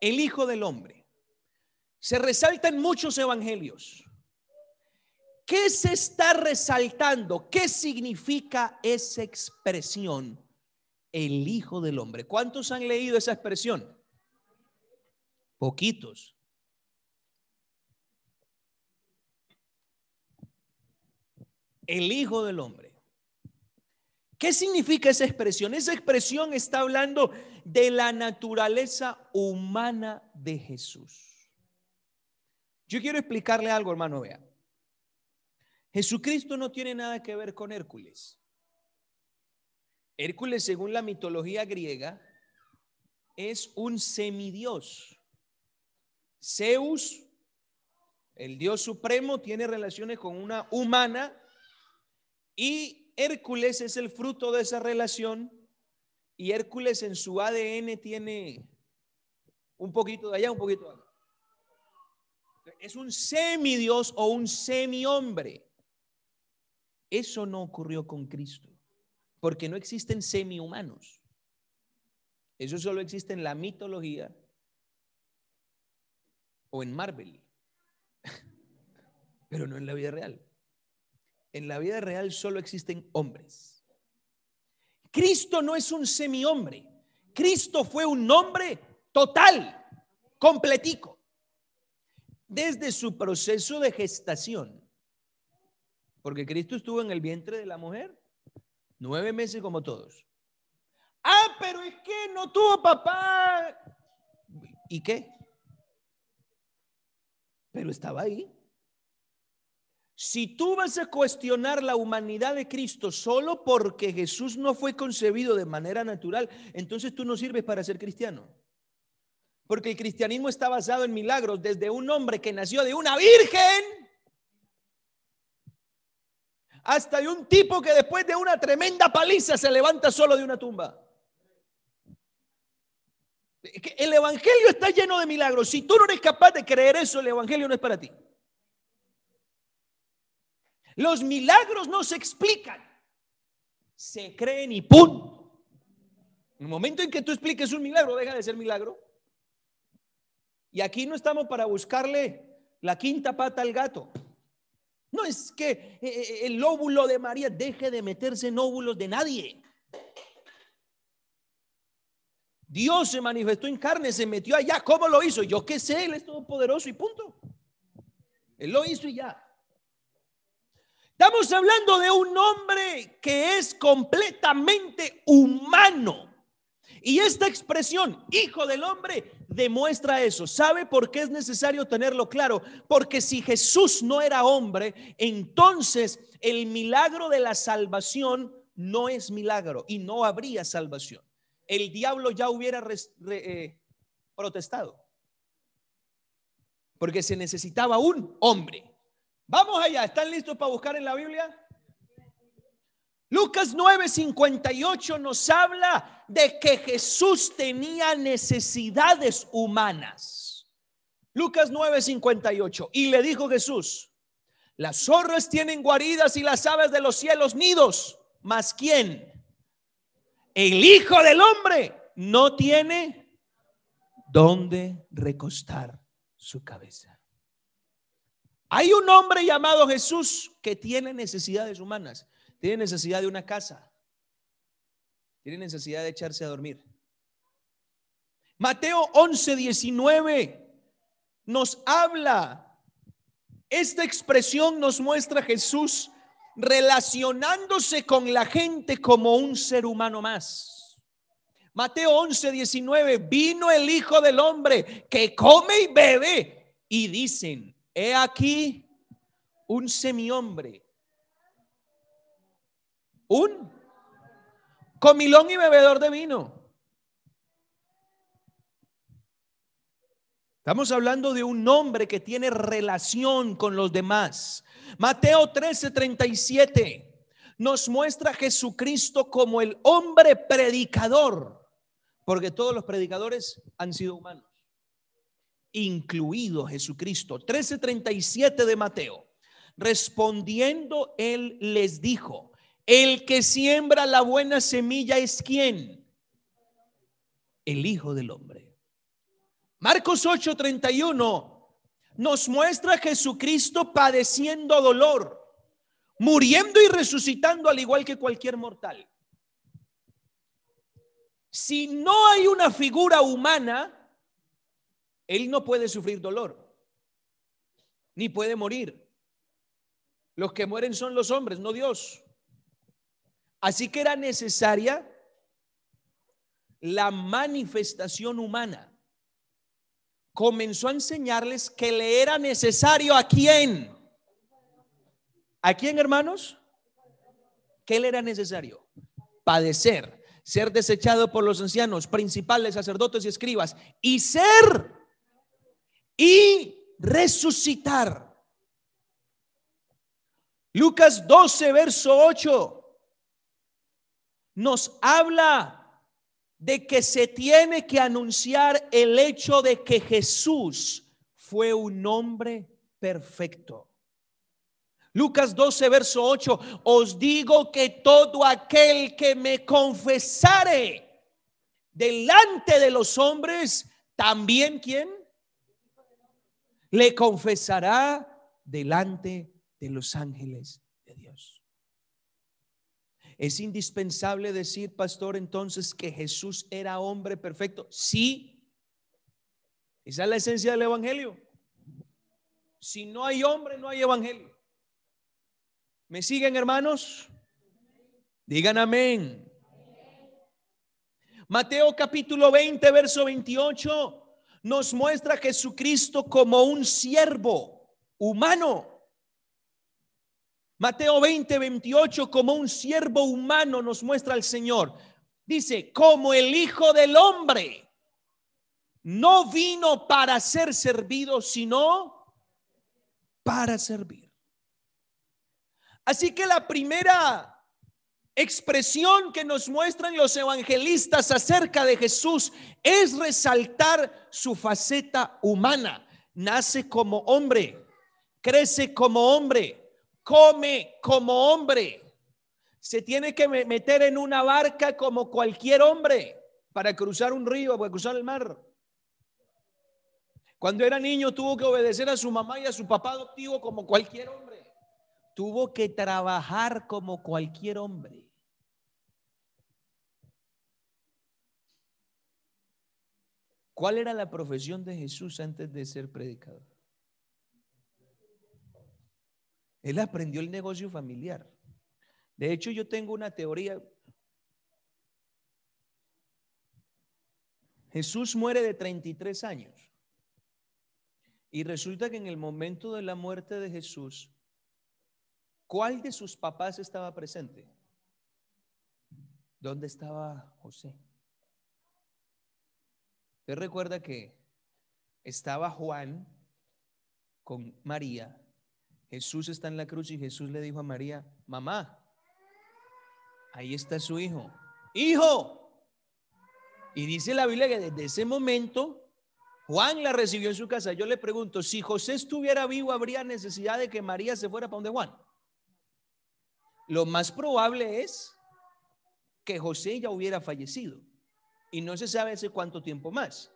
El Hijo del Hombre. Se resalta en muchos evangelios. ¿Qué se está resaltando? ¿Qué significa esa expresión? el Hijo del Hombre. ¿Cuántos han leído esa expresión? Poquitos. El Hijo del Hombre. ¿Qué significa esa expresión? Esa expresión está hablando de la naturaleza humana de Jesús. Yo quiero explicarle algo, hermano, vea. Jesucristo no tiene nada que ver con Hércules. Hércules, según la mitología griega, es un semidios. Zeus, el dios supremo, tiene relaciones con una humana y Hércules es el fruto de esa relación y Hércules en su ADN tiene un poquito de allá, un poquito de acá. Es un semidios o un semi-hombre. Eso no ocurrió con Cristo porque no existen semi-humanos. Eso solo existe en la mitología o en Marvel, pero no en la vida real. En la vida real solo existen hombres. Cristo no es un semi-hombre. Cristo fue un hombre total, completico, desde su proceso de gestación. Porque Cristo estuvo en el vientre de la mujer Nueve meses como todos. Ah, pero es que no tuvo papá. ¿Y qué? Pero estaba ahí. Si tú vas a cuestionar la humanidad de Cristo solo porque Jesús no fue concebido de manera natural, entonces tú no sirves para ser cristiano. Porque el cristianismo está basado en milagros desde un hombre que nació de una virgen hasta de un tipo que después de una tremenda paliza se levanta solo de una tumba. El Evangelio está lleno de milagros. Si tú no eres capaz de creer eso, el Evangelio no es para ti. Los milagros no se explican, se creen y punto. En el momento en que tú expliques un milagro, deja de ser milagro. Y aquí no estamos para buscarle la quinta pata al gato. No es que eh, eh, el óvulo de María deje de meterse en óvulos de nadie. Dios se manifestó en carne, se metió allá. ¿Cómo lo hizo? Yo qué sé, Él es todopoderoso y punto. Él lo hizo y ya. Estamos hablando de un hombre que es completamente humano. Y esta expresión, hijo del hombre, demuestra eso. ¿Sabe por qué es necesario tenerlo claro? Porque si Jesús no era hombre, entonces el milagro de la salvación no es milagro y no habría salvación. El diablo ya hubiera eh, protestado. Porque se necesitaba un hombre. Vamos allá, ¿están listos para buscar en la Biblia? Lucas 9:58 nos habla de que Jesús tenía necesidades humanas. Lucas 9:58. Y le dijo Jesús, las zorras tienen guaridas y las aves de los cielos nidos, mas ¿quién? El Hijo del Hombre no tiene dónde recostar su cabeza. Hay un hombre llamado Jesús que tiene necesidades humanas. Tiene necesidad de una casa. Tiene necesidad de echarse a dormir. Mateo 11, 19 nos habla. Esta expresión nos muestra a Jesús relacionándose con la gente como un ser humano más. Mateo 11, 19, vino el Hijo del Hombre que come y bebe y dicen, he aquí un semihombre un comilón y bebedor de vino. Estamos hablando de un hombre que tiene relación con los demás. Mateo 13:37 nos muestra a Jesucristo como el hombre predicador, porque todos los predicadores han sido humanos, incluido Jesucristo. 13:37 de Mateo. Respondiendo, él les dijo, el que siembra la buena semilla es quién? El Hijo del Hombre. Marcos 8:31 nos muestra a Jesucristo padeciendo dolor, muriendo y resucitando al igual que cualquier mortal. Si no hay una figura humana, Él no puede sufrir dolor, ni puede morir. Los que mueren son los hombres, no Dios. Así que era necesaria la manifestación humana. Comenzó a enseñarles que le era necesario a quién. ¿A quién, hermanos? ¿Qué le era necesario? Padecer, ser desechado por los ancianos, principales, sacerdotes y escribas, y ser y resucitar. Lucas 12, verso 8 nos habla de que se tiene que anunciar el hecho de que Jesús fue un hombre perfecto. Lucas 12, verso 8, os digo que todo aquel que me confesare delante de los hombres, también quién? Le confesará delante de los ángeles ¿Es indispensable decir, pastor, entonces que Jesús era hombre perfecto? Sí. Esa es la esencia del Evangelio. Si no hay hombre, no hay Evangelio. ¿Me siguen, hermanos? Digan amén. Mateo capítulo 20, verso 28 nos muestra a Jesucristo como un siervo humano Mateo 20, 28, como un siervo humano nos muestra al Señor. Dice, como el Hijo del Hombre no vino para ser servido, sino para servir. Así que la primera expresión que nos muestran los evangelistas acerca de Jesús es resaltar su faceta humana. Nace como hombre, crece como hombre, come como hombre. Se tiene que meter en una barca como cualquier hombre para cruzar un río, para cruzar el mar. Cuando era niño tuvo que obedecer a su mamá y a su papá adoptivo como cualquier hombre. Tuvo que trabajar como cualquier hombre. ¿Cuál era la profesión de Jesús antes de ser predicador? Él aprendió el negocio familiar. De hecho, yo tengo una teoría. Jesús muere de 33 años. Y resulta que en el momento de la muerte de Jesús, ¿cuál de sus papás estaba presente? ¿Dónde estaba José? Usted recuerda que estaba Juan con María. Jesús está en la cruz y Jesús le dijo a María, mamá, ahí está su hijo. Hijo. Y dice la Biblia que desde ese momento Juan la recibió en su casa. Yo le pregunto, si José estuviera vivo, ¿habría necesidad de que María se fuera para donde Juan? Lo más probable es que José ya hubiera fallecido y no se sabe hace cuánto tiempo más.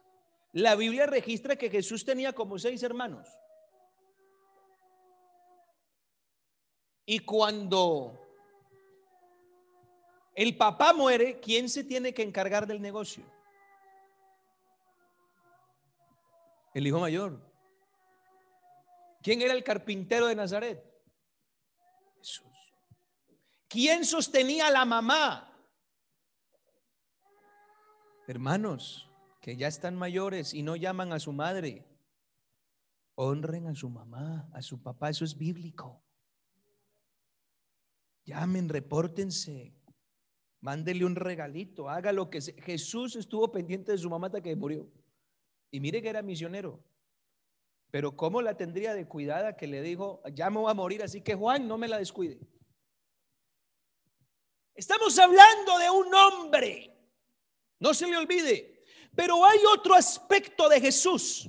La Biblia registra que Jesús tenía como seis hermanos. Y cuando el papá muere, ¿quién se tiene que encargar del negocio? El hijo mayor. ¿Quién era el carpintero de Nazaret? ¿Quién sostenía a la mamá? Hermanos, que ya están mayores y no llaman a su madre, honren a su mamá, a su papá, eso es bíblico. Llamen, repórtense, mándele un regalito, haga lo que sea. Jesús estuvo pendiente de su mamá hasta que murió. Y mire que era misionero. Pero ¿cómo la tendría de cuidada que le dijo, ya me voy a morir, así que Juan, no me la descuide? Estamos hablando de un hombre, no se le olvide. Pero hay otro aspecto de Jesús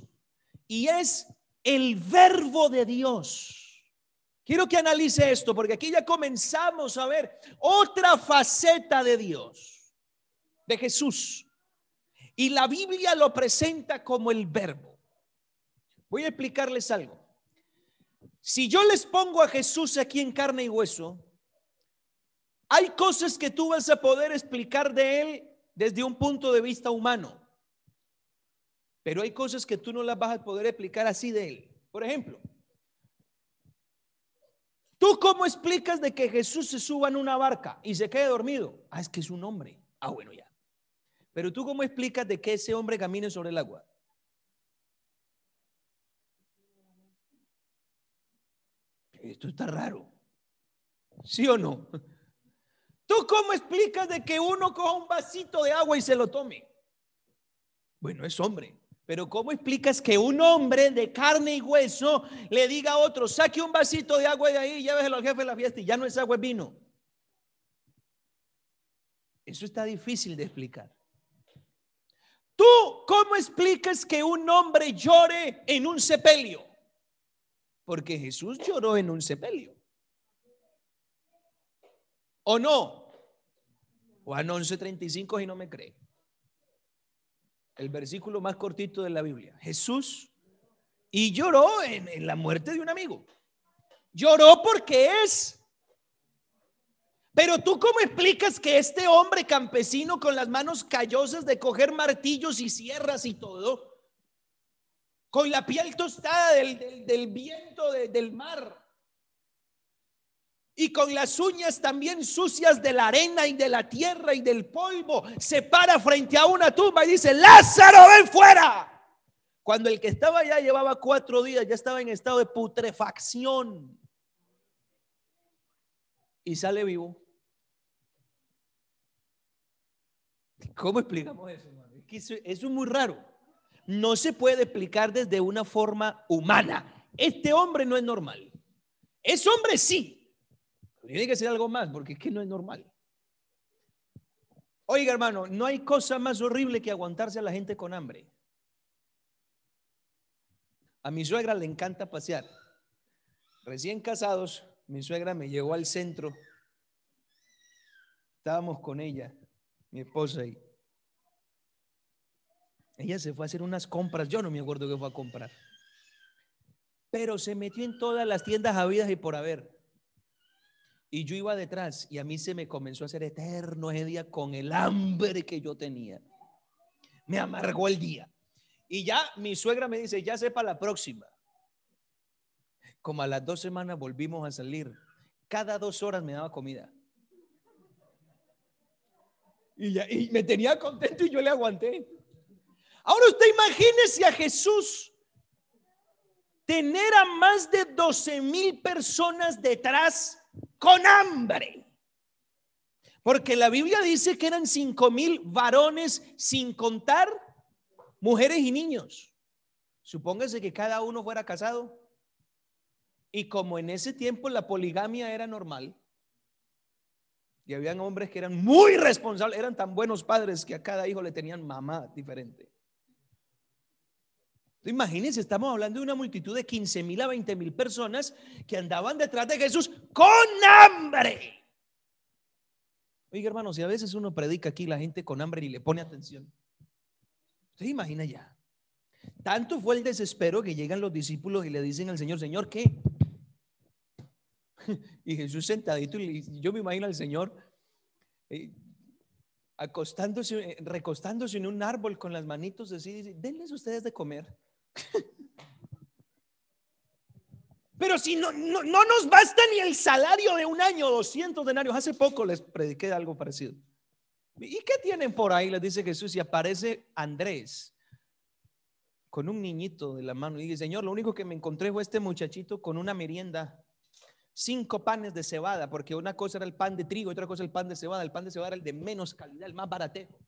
y es el verbo de Dios. Quiero que analice esto porque aquí ya comenzamos a ver otra faceta de Dios, de Jesús. Y la Biblia lo presenta como el verbo. Voy a explicarles algo. Si yo les pongo a Jesús aquí en carne y hueso, hay cosas que tú vas a poder explicar de él desde un punto de vista humano. Pero hay cosas que tú no las vas a poder explicar así de él. Por ejemplo, ¿tú cómo explicas de que Jesús se suba en una barca y se quede dormido? Ah, es que es un hombre. Ah, bueno, ya. Pero tú cómo explicas de que ese hombre camine sobre el agua? Esto está raro. ¿Sí o no? ¿Tú cómo explicas de que uno coja un vasito de agua y se lo tome? Bueno, es hombre. Pero ¿cómo explicas que un hombre de carne y hueso le diga a otro, saque un vasito de agua de ahí y lléveselo al jefe de la fiesta y ya no es agua, es vino? Eso está difícil de explicar. ¿Tú cómo explicas que un hombre llore en un sepelio? Porque Jesús lloró en un sepelio. ¿O no? Juan 11:35 y no me cree. El versículo más cortito de la Biblia. Jesús y lloró en, en la muerte de un amigo. Lloró porque es pero tú cómo explicas que este hombre campesino con las manos callosas de coger martillos y sierras y todo, con la piel tostada del, viento del mar y con las uñas también sucias de la arena y de la tierra y del polvo, se para frente a una tumba y dice, Lázaro, ven fuera. Cuando el que estaba allá llevaba cuatro días, ya estaba en estado de putrefacción y sale vivo. ¿Cómo explicamos eso? eso, es muy raro. No se puede explicar desde una forma humana. Este hombre no es normal. Es hombre sí. Tiene que ser algo más porque es que no es normal. Oiga, hermano, no hay cosa más horrible que aguantarse a la gente con hambre. A mi suegra le encanta pasear. Recién casados, mi suegra me llevó al centro. Estábamos con ella mi esposa y Ella se fue a hacer unas compras, yo no me acuerdo qué fue a comprar. Pero se metió en todas las tiendas habidas y por haber. Y yo iba detrás y a mí se me comenzó a hacer eterno ese día con el hambre que yo tenía. Me amargó el día. Y ya mi suegra me dice, ya sepa la próxima. Como a las dos semanas volvimos a salir. Cada dos horas me daba comida. Y, ya, y me tenía contento y yo le aguanté. Ahora usted imagínese a Jesús tener a más de 12 mil personas detrás con hambre. Porque la Biblia dice que eran cinco mil varones sin contar mujeres y niños. Supóngase que cada uno fuera casado. Y como en ese tiempo la poligamia era normal, y habían hombres que eran muy responsables, eran tan buenos padres que a cada hijo le tenían mamá diferente. Imagínense, estamos hablando de una multitud de 15 mil a 20 mil personas que andaban detrás de Jesús con hambre. Oiga, hermanos, si a veces uno predica aquí la gente con hambre y le pone atención, usted imagina ya. Tanto fue el desespero que llegan los discípulos y le dicen al Señor, Señor, ¿qué? Y Jesús sentadito, y yo me imagino al Señor eh, acostándose, recostándose en un árbol con las manitos así, dice, denles ustedes de comer. Pero si no, no, nos basta ni el salario de un año, 200 denarios. Hace poco les prediqué algo parecido. ¿Y qué tienen por ahí? Les dice Jesús y aparece Andrés con un niñito de la mano y dice, Señor, lo único que me encontré fue este muchachito con una merienda, cinco panes de cebada, porque una cosa era el pan de trigo otra cosa el pan de cebada. El pan de cebada era el de menos calidad, el más baratejo.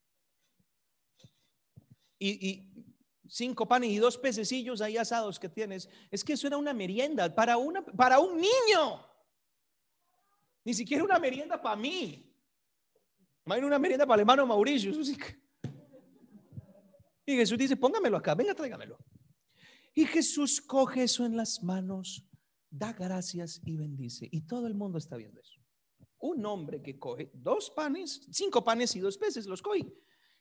Y, y cinco panes y dos pececillos ahí asados que tienes. Es que eso era una merienda para, una, para un niño. Ni siquiera una merienda para mí. Imagina una merienda para el hermano Mauricio. Y Jesús dice, póngamelo acá, venga, tráigamelo. Y Jesús coge eso en las manos, da gracias y bendice. Y todo el mundo está viendo eso. Un hombre que coge dos panes, cinco panes y dos peces, los coge.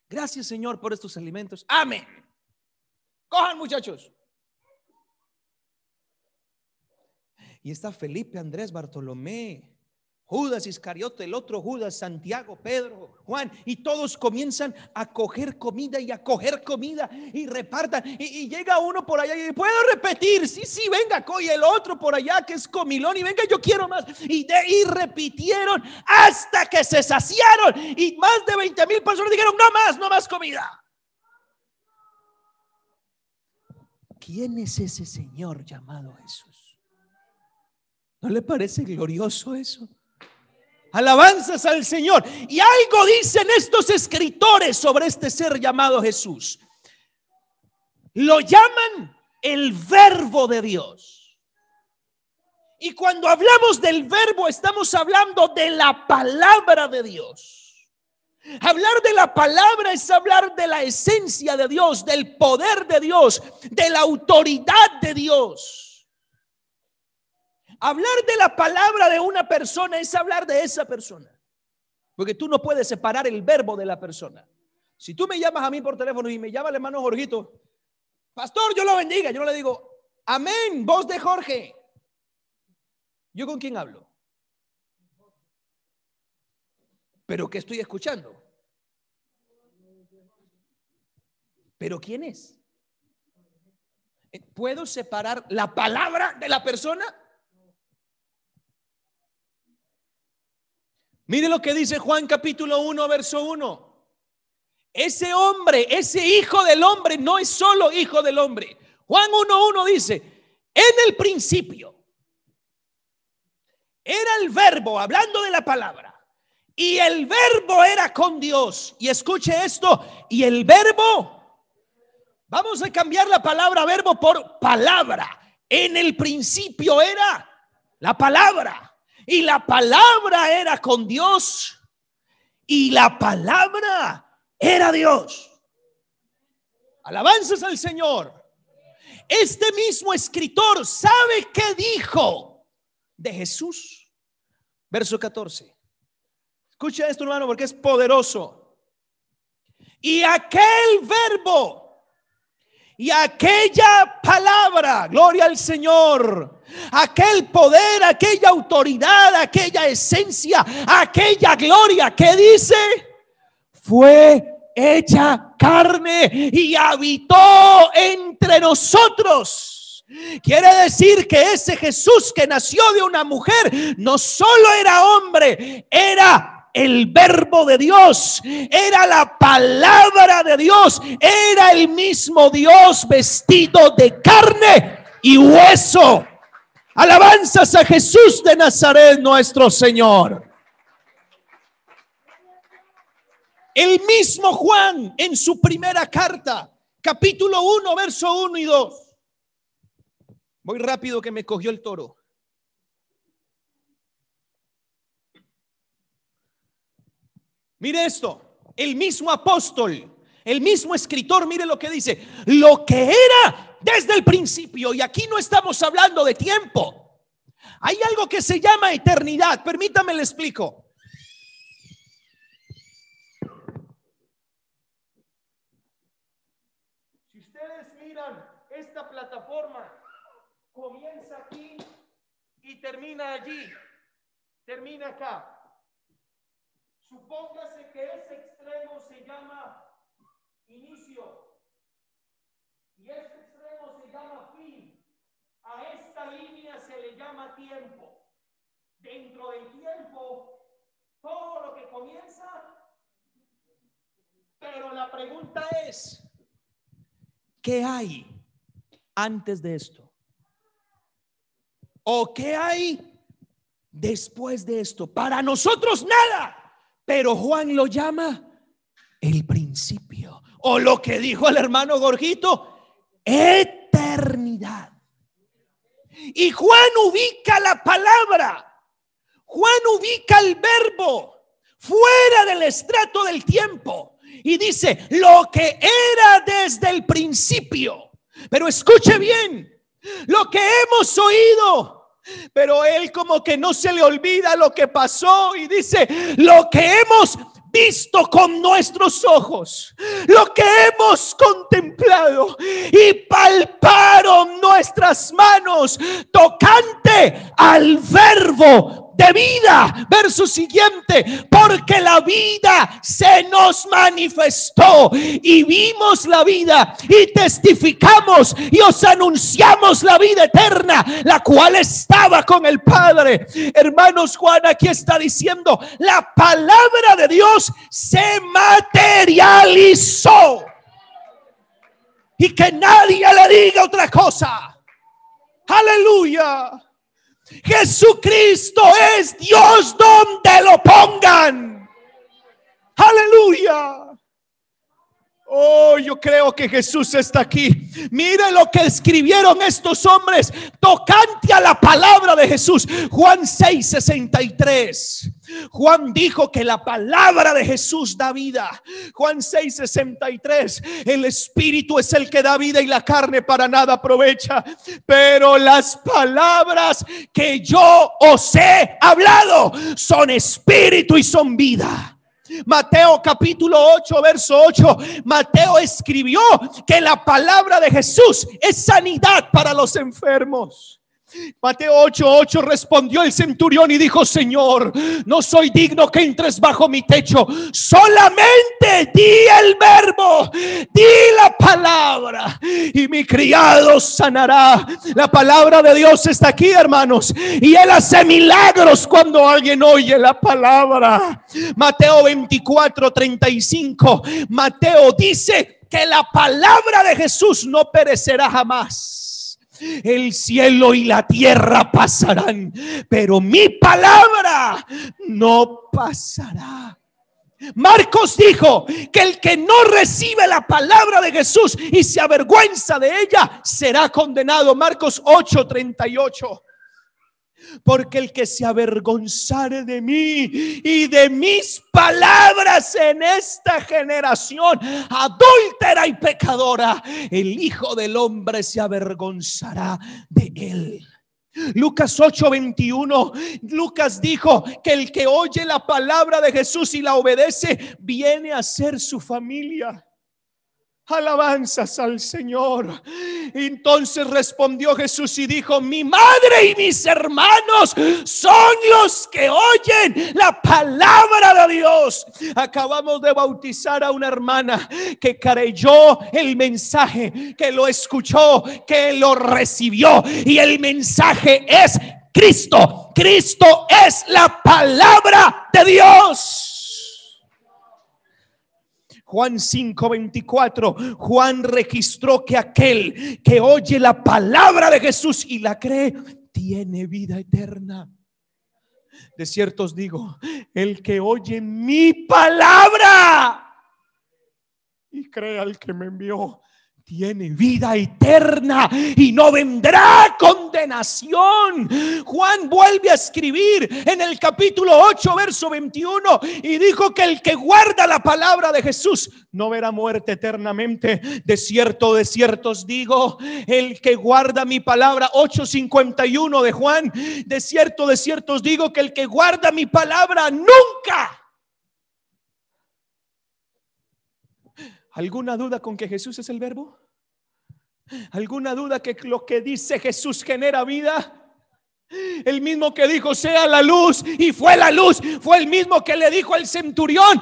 Gracias Señor por estos alimentos. Amén. Cojan muchachos. Y está Felipe, Andrés, Bartolomé, Judas Iscariote, el otro Judas, Santiago, Pedro, Juan, y todos comienzan a coger comida y a coger comida y repartan. Y, llega uno por allá y puedo repetir, sí, sí, venga, y el otro por allá que es comilón y venga, yo quiero más. Y, de, y repitieron hasta que se saciaron y más de 20 mil personas dijeron, no más, no más comida. ¿Quién es ese Señor llamado Jesús? ¿No le parece glorioso eso? Alabanzas al Señor. Y algo dicen estos escritores sobre este ser llamado Jesús. Lo llaman el verbo de Dios. Y cuando hablamos del verbo estamos hablando de la palabra de Dios. Hablar de la palabra es hablar de la esencia de Dios, del poder de Dios, de la autoridad de Dios. Hablar de la palabra de una persona es hablar de esa persona. Porque tú no puedes separar el verbo de la persona. Si tú me llamas a mí por teléfono y me llama el hermano Jorgito, pastor, yo lo bendiga. Yo no le digo, amén, voz de Jorge. ¿Yo con quién hablo? ¿Pero qué estoy escuchando? ¿Pero quién es? ¿Puedo separar la palabra de la persona? Mire lo que dice Juan capítulo 1, verso 1. Ese hombre, ese hijo del hombre, no es solo hijo del hombre. Juan 1.1 dice, en el principio era el verbo, hablando de la palabra y el verbo era con Dios. Y escuche esto, y el verbo, vamos a cambiar la palabra verbo por palabra. En el principio era la palabra. Y la palabra era con Dios. Y la palabra era Dios. Alabanzas al Señor. Este mismo escritor sabe qué dijo de Jesús. Verso 14. Escucha esto, hermano, porque es poderoso. Y aquel verbo Y aquella palabra, gloria al Señor, aquel poder, aquella autoridad, aquella esencia, aquella gloria que dice, fue hecha carne y habitó entre nosotros. Quiere decir que ese Jesús que nació de una mujer no solo era hombre, era el verbo de Dios, era la palabra de Dios, era el mismo Dios vestido de carne y hueso. Alabanzas a Jesús de Nazaret, nuestro Señor. El mismo Juan en su primera carta, capítulo 1, verso 1 y 2. Voy rápido que me cogió el toro. Mire esto, el mismo apóstol, el mismo escritor, mire lo que dice, lo que era desde el principio, y aquí no estamos hablando de tiempo, hay algo que se llama eternidad, permítame le explico. Si ustedes miran esta plataforma, comienza aquí y termina allí, termina acá. Supóngase que ese extremo se llama inicio y este extremo se llama fin. A esta línea se le llama tiempo. Dentro del tiempo, todo lo que comienza, pero la pregunta es, ¿qué hay antes de esto? ¿O qué hay después de esto? Para nosotros nada. Pero Juan lo llama el principio. O lo que dijo el hermano Gorgito, eternidad. Y Juan ubica la palabra. Juan ubica el verbo fuera del estrato del tiempo. Y dice, lo que era desde el principio. Pero escuche bien, lo que hemos oído pero él como que no se le olvida lo que pasó y dice, lo que hemos visto con nuestros ojos, lo que hemos contemplado y palparon nuestras manos tocante al verbo de vida. Verso siguiente, porque la vida se nos manifestó y vimos la vida y testificamos y os anunciamos la vida eterna, la cual estaba con el Padre. Hermanos, Juan aquí está diciendo, la palabra de Dios se materializó. Y que nadie le diga otra cosa. Aleluya. Jesucristo es Dios donde lo pongan. Aleluya. Oh, yo creo que Jesús está aquí. Mire lo que escribieron estos hombres tocante a la palabra de Jesús. Juan 6, 63. Juan dijo que la palabra de Jesús da vida. Juan 6, 63. El Espíritu es el que da vida y la carne para nada aprovecha. Pero las palabras que yo os he hablado son Espíritu y son vida. Mateo capítulo 8, verso 8. Mateo escribió que la palabra de Jesús es sanidad para los enfermos. Mateo 8:8 respondió el centurión y dijo, Señor, no soy digno que entres bajo mi techo, solamente di el verbo, di la palabra y mi criado sanará. La palabra de Dios está aquí, hermanos, y él hace milagros cuando alguien oye la palabra. Mateo 24:35, Mateo dice que la palabra de Jesús no perecerá jamás el cielo y la tierra pasarán, pero mi palabra no pasará. Marcos dijo que el que no recibe la palabra de Jesús y se avergüenza de ella será condenado. Marcos 8:38. Porque el que se avergonzare de mí y de mis palabras en esta generación adúltera y pecadora, el Hijo del Hombre se avergonzará de él. Lucas 8:21, Lucas dijo que el que oye la palabra de Jesús y la obedece, viene a ser su familia. Alabanzas al Señor. Entonces respondió Jesús y dijo, mi madre y mis hermanos son los que oyen la palabra de Dios. Acabamos de bautizar a una hermana que creyó el mensaje, que lo escuchó, que lo recibió. Y el mensaje es Cristo. Cristo es la palabra de Dios. Juan 5:24, Juan registró que aquel que oye la palabra de Jesús y la cree, tiene vida eterna. De cierto os digo, el que oye mi palabra y cree al que me envió, tiene vida eterna y no vendrá condenación. Juan vuelve a escribir en el capítulo 8, verso 21, y dijo que el que guarda la palabra de Jesús no verá muerte eternamente. De cierto, de cierto os digo, el que guarda mi palabra, 8.51 de Juan, de cierto, de cierto os digo que el que guarda mi palabra nunca ¿Alguna duda con que Jesús es el verbo? ¿Alguna duda que lo que dice Jesús genera vida? El mismo que dijo sea la luz y fue la luz, fue el mismo que le dijo al centurión,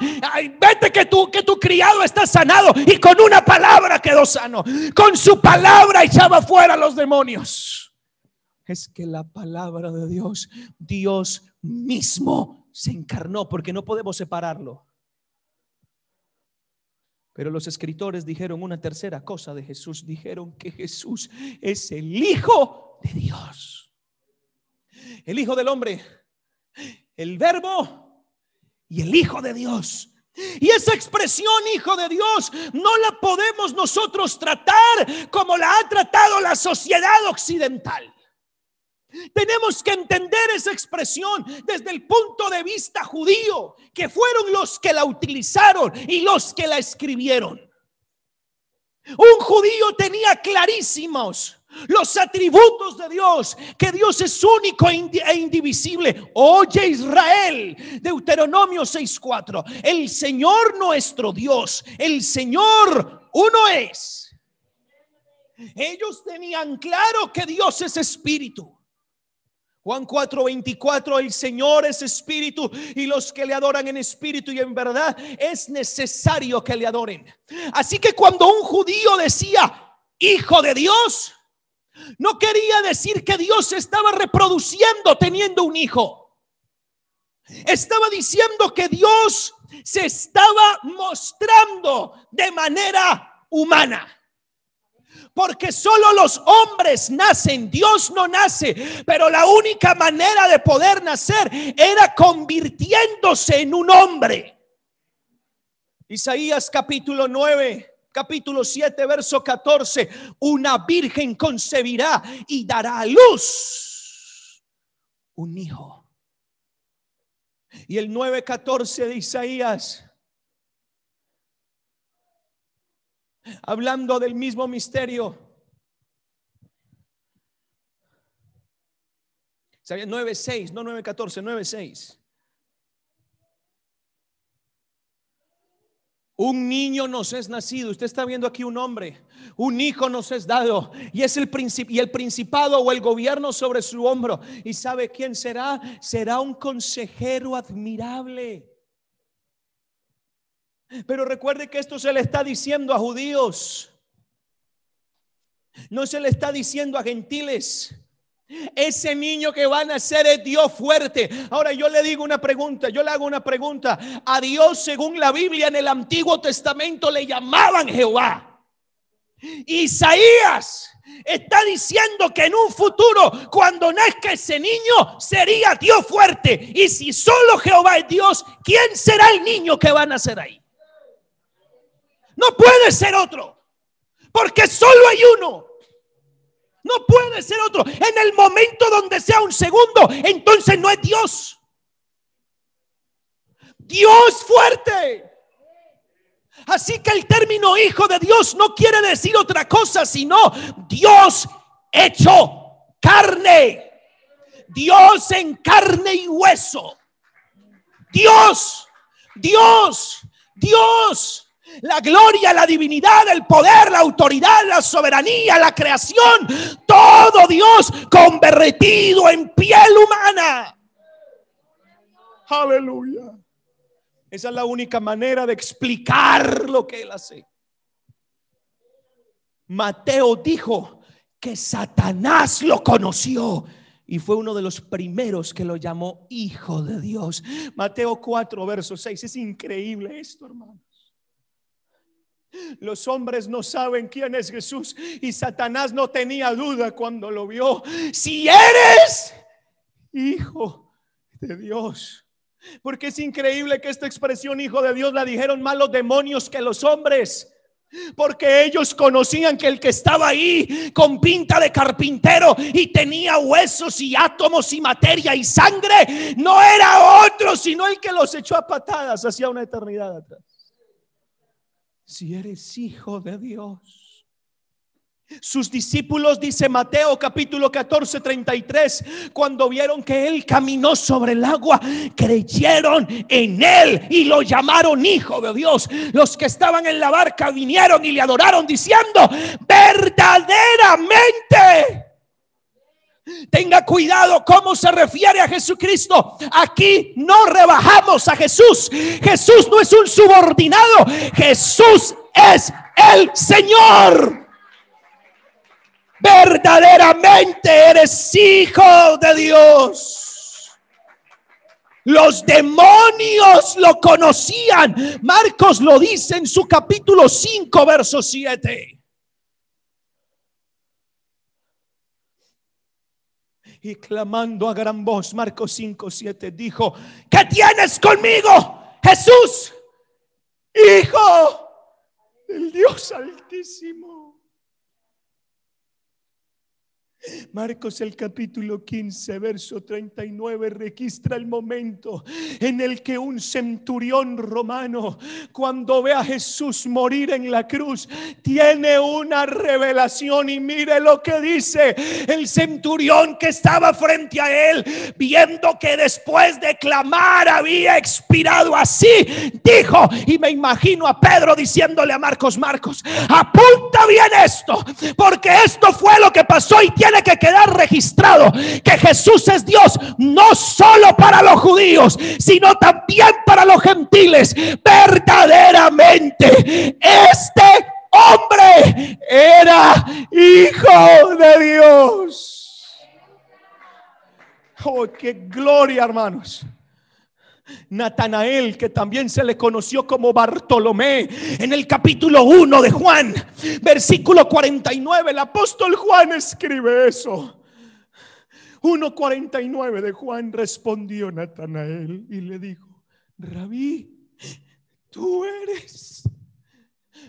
vete que tú que tu criado está sanado y con una palabra quedó sano. Con su palabra echaba fuera los demonios. Es que la palabra de Dios, Dios mismo se encarnó porque no podemos separarlo. Pero los escritores dijeron una tercera cosa de Jesús. Dijeron que Jesús es el Hijo de Dios. El Hijo del hombre. El verbo y el Hijo de Dios. Y esa expresión, Hijo de Dios, no la podemos nosotros tratar como la ha tratado la sociedad occidental. Tenemos que entender esa expresión desde el punto de vista judío, que fueron los que la utilizaron y los que la escribieron. Un judío tenía clarísimos los atributos de Dios, que Dios es único e, e indivisible. Oye Israel, Deuteronomio 6:4, el Señor nuestro Dios, el Señor uno es. Ellos tenían claro que Dios es espíritu. Juan 4:24, el Señor es espíritu y los que le adoran en espíritu y en verdad es necesario que le adoren. Así que cuando un judío decía, hijo de Dios, no quería decir que Dios estaba reproduciendo teniendo un hijo. Estaba diciendo que Dios se estaba mostrando de manera humana porque solo los hombres nacen, Dios no nace, pero la única manera de poder nacer era convirtiéndose en un hombre. Isaías capítulo 9, capítulo 7, verso 14, una virgen concebirá y dará a luz un hijo. Y el 9:14 de Isaías hablando del mismo misterio. 9.6, no 9.14, 9.6. Un niño nos es nacido. Usted está viendo aquí un hombre. Un hijo nos es dado. Y es el y el principado o el gobierno sobre su hombro. ¿Y sabe quién será? Será un consejero admirable. Pero recuerde que esto se le está diciendo a judíos. No se le está diciendo a gentiles. Ese niño que va a nacer es Dios fuerte. Ahora yo le digo una pregunta, yo le hago una pregunta. A Dios, según la Biblia en el Antiguo Testamento, le llamaban Jehová. Isaías está diciendo que en un futuro, cuando nazca ese niño, sería Dios fuerte. Y si solo Jehová es Dios, ¿quién será el niño que va a nacer ahí? No puede ser otro. Porque solo hay uno. No puede ser otro. En el momento donde sea un segundo, entonces no es Dios. Dios fuerte. Así que el término hijo de Dios no quiere decir otra cosa, sino Dios hecho carne. Dios en carne y hueso. Dios, Dios, Dios La gloria, la divinidad, el poder, la autoridad, la soberanía, la creación, todo Dios convertido en piel humana. Aleluya. Esa es la única manera de explicar lo que él hace. Mateo dijo que Satanás lo conoció y fue uno de los primeros que lo llamó hijo de Dios. Mateo 4, verso 6. Es increíble esto, hermanos. Los hombres no saben quién es Jesús y Satanás no tenía duda cuando lo vio. Si eres hijo de Dios. Porque es increíble que esta expresión hijo de Dios la dijeron más los demonios que los hombres. Porque ellos conocían que el que estaba ahí con pinta de carpintero y tenía huesos y átomos y materia y sangre, no era otro, sino el que los echó a patadas hacia una eternidad atrás. Si eres hijo de Dios. Sus discípulos, dice Mateo capítulo 14, 33, cuando vieron que él caminó sobre el agua, creyeron en él y lo llamaron hijo de Dios. Los que estaban en la barca vinieron y le adoraron diciendo, verdaderamente. Tenga cuidado cómo se refiere a Jesucristo. Aquí no rebajamos a Jesús. Jesús no es un subordinado. Jesús es el Señor verdaderamente eres hijo de Dios. Los demonios lo conocían. Marcos lo dice en su capítulo 5, verso 7. Y clamando a gran voz, Marcos 5, 7 dijo, ¿qué tienes conmigo, Jesús, Hijo del Dios Altísimo? Marcos el capítulo 15, verso 39 registra el momento en el que un centurión romano, cuando ve a Jesús morir en la cruz, tiene una revelación y mire lo que dice el centurión que estaba frente a él, viendo que después de clamar había expirado así, dijo, y me imagino a Pedro diciéndole a Marcos, Marcos, apunta bien esto, porque esto fue lo que pasó y tiene que quedar registrado que Jesús es Dios no solo para los judíos, sino también para los gentiles. Verdaderamente, este hombre era hijo de Dios. Oh, qué gloria, hermanos. Natanael, que también se le conoció como Bartolomé, en el capítulo 1 de Juan, versículo 49, el apóstol Juan escribe eso. 1.49 de Juan respondió Natanael y le dijo, Rabí, tú eres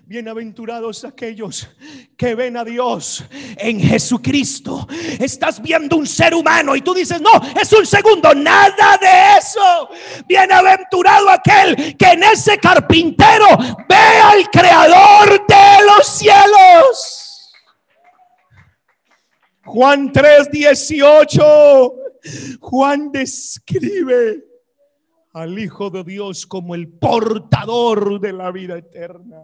Bienaventurados aquellos que ven a Dios en Jesucristo. Estás viendo un ser humano y tú dices, no, es un segundo, nada de eso. Bienaventurado aquel que en ese carpintero ve al creador de los cielos. Juan 3, 18. Juan describe al Hijo de Dios como el portador de la vida eterna.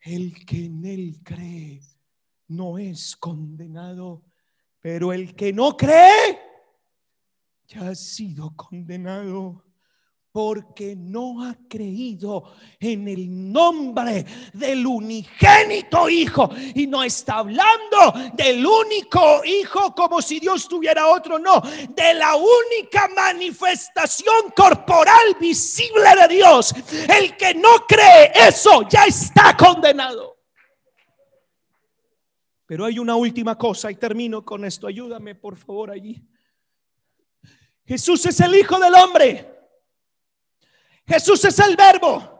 El que en él cree no es condenado, pero el que no cree ya ha sido condenado porque no ha creído en el nombre del unigénito Hijo. Y no está hablando del único Hijo como si Dios tuviera otro, no, de la única manifestación corporal visible de Dios. El que no cree eso ya está condenado. Pero hay una última cosa y termino con esto. Ayúdame por favor allí. Jesús es el Hijo del Hombre. Jesús es el verbo.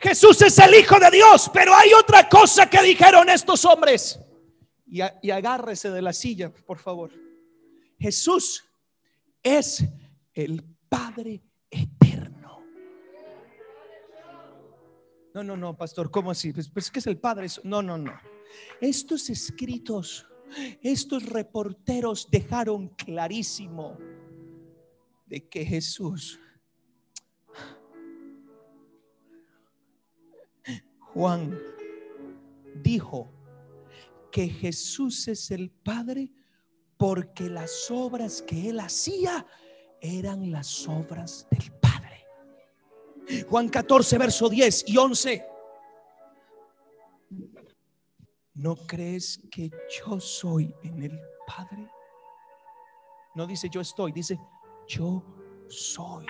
Jesús es el Hijo de Dios. Pero hay otra cosa que dijeron estos hombres. Y, agárrese de la silla, por favor. Jesús es el Padre eterno. No, no, no, pastor, ¿cómo así? Pues, pues que es el Padre. No, no, no. Estos escritos, estos reporteros dejaron clarísimo de que Jesús Juan dijo que Jesús es el Padre porque las obras que él hacía eran las obras del Padre. Juan 14, verso 10 y 11. ¿No crees que yo soy en el Padre? No dice yo estoy, dice yo soy.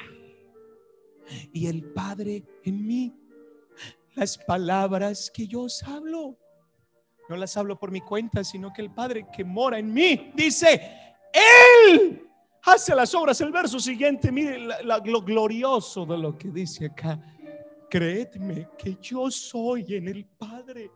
Y el Padre en mí. Las palabras que yo os hablo, no las hablo por mi cuenta, sino que el Padre que mora en mí, dice, Él hace las obras. El verso siguiente, mire lo glorioso de lo que dice acá. Creedme que yo soy en el Padre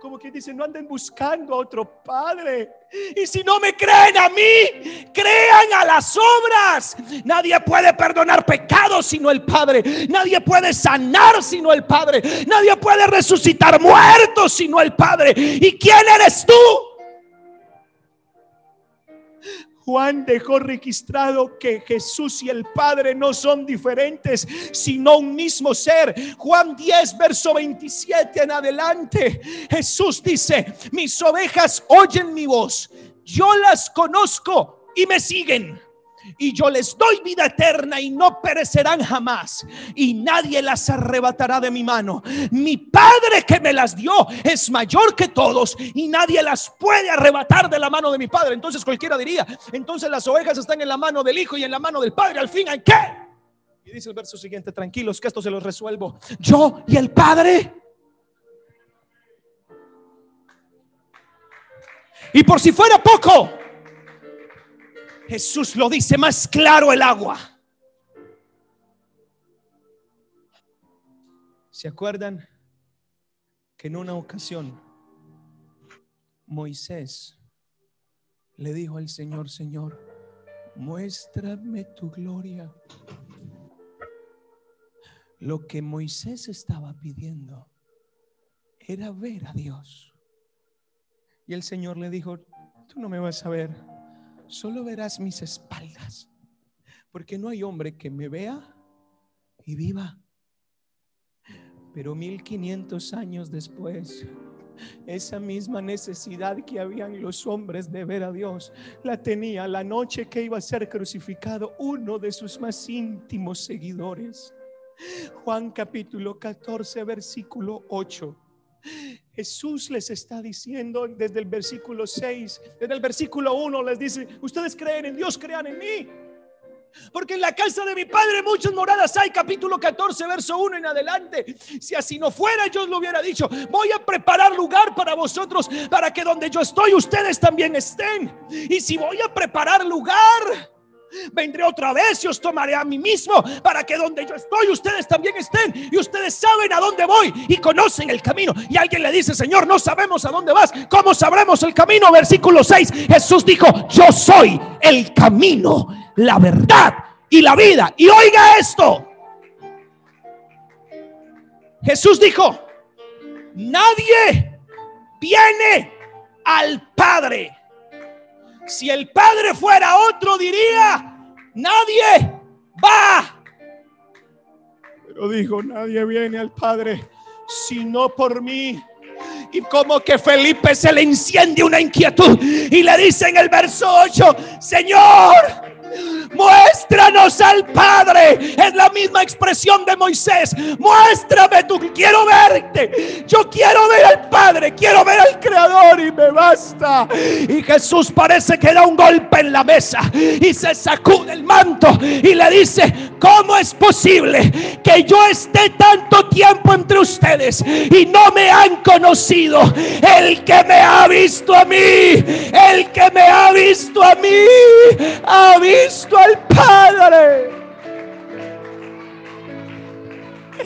como que dice, no anden buscando a otro padre. Y si no me creen a mí, crean a las obras. Nadie puede perdonar pecados sino el Padre. Nadie puede sanar sino el Padre. Nadie puede resucitar muertos sino el Padre. ¿Y quién eres tú? Juan dejó registrado que Jesús y el Padre no son diferentes, sino un mismo ser. Juan 10, verso 27 en adelante. Jesús dice, mis ovejas oyen mi voz, yo las conozco y me siguen y yo les doy vida eterna y no perecerán jamás y nadie las arrebatará de mi mano. Mi Padre que me las dio es mayor que todos y nadie las puede arrebatar de la mano de mi Padre. Entonces cualquiera diría, entonces las ovejas están en la mano del Hijo y en la mano del Padre. Al fin, ¿en qué? Y dice el verso siguiente, tranquilos que esto se los resuelvo. Yo y el Padre. Y por si fuera poco, Jesús lo dice más claro el agua. ¿Se acuerdan que en una ocasión Moisés le dijo al Señor, Señor, muéstrame tu gloria? Lo que Moisés estaba pidiendo era ver a Dios. Y el Señor le dijo, tú no me vas a ver solo verás mis espaldas, porque no hay hombre que me vea y viva. Pero 1500 años después, esa misma necesidad que habían los hombres de ver a Dios, la tenía la noche que iba a ser crucificado uno de sus más íntimos seguidores. Juan capítulo 14, versículo 8. Jesús les está diciendo desde el versículo 6, desde el versículo 1 les dice, ustedes creen en Dios, crean en mí. Porque en la casa de mi padre muchas moradas hay, capítulo 14, verso 1 en adelante. Si así no fuera, yo lo hubiera dicho, voy a preparar lugar para vosotros, para que donde yo estoy, ustedes también estén. Y si voy a preparar lugar, Vendré otra vez y os tomaré a mí mismo para que donde yo estoy ustedes también estén y ustedes saben a dónde voy y conocen el camino. Y alguien le dice, Señor, no sabemos a dónde vas. ¿Cómo sabremos el camino? Versículo 6. Jesús dijo, yo soy el camino, la verdad y la vida. Y oiga esto. Jesús dijo, nadie viene al Padre si el Padre fuera otro, diría, nadie va. Pero dijo, nadie viene al Padre sino por mí. Y como que Felipe se le enciende una inquietud y le dice en el verso 8, Señor, Muéstranos al Padre. Es la misma expresión de Moisés. Muéstrame tú. Quiero verte. Yo quiero ver al Padre. Quiero ver al Creador y me basta. Y Jesús parece que da un golpe en la mesa y se sacude el manto y le dice, ¿cómo es posible que yo esté tanto tiempo entre ustedes y no me han conocido? El que me ha visto a mí, el que me ha visto a mí, ha visto al Padre.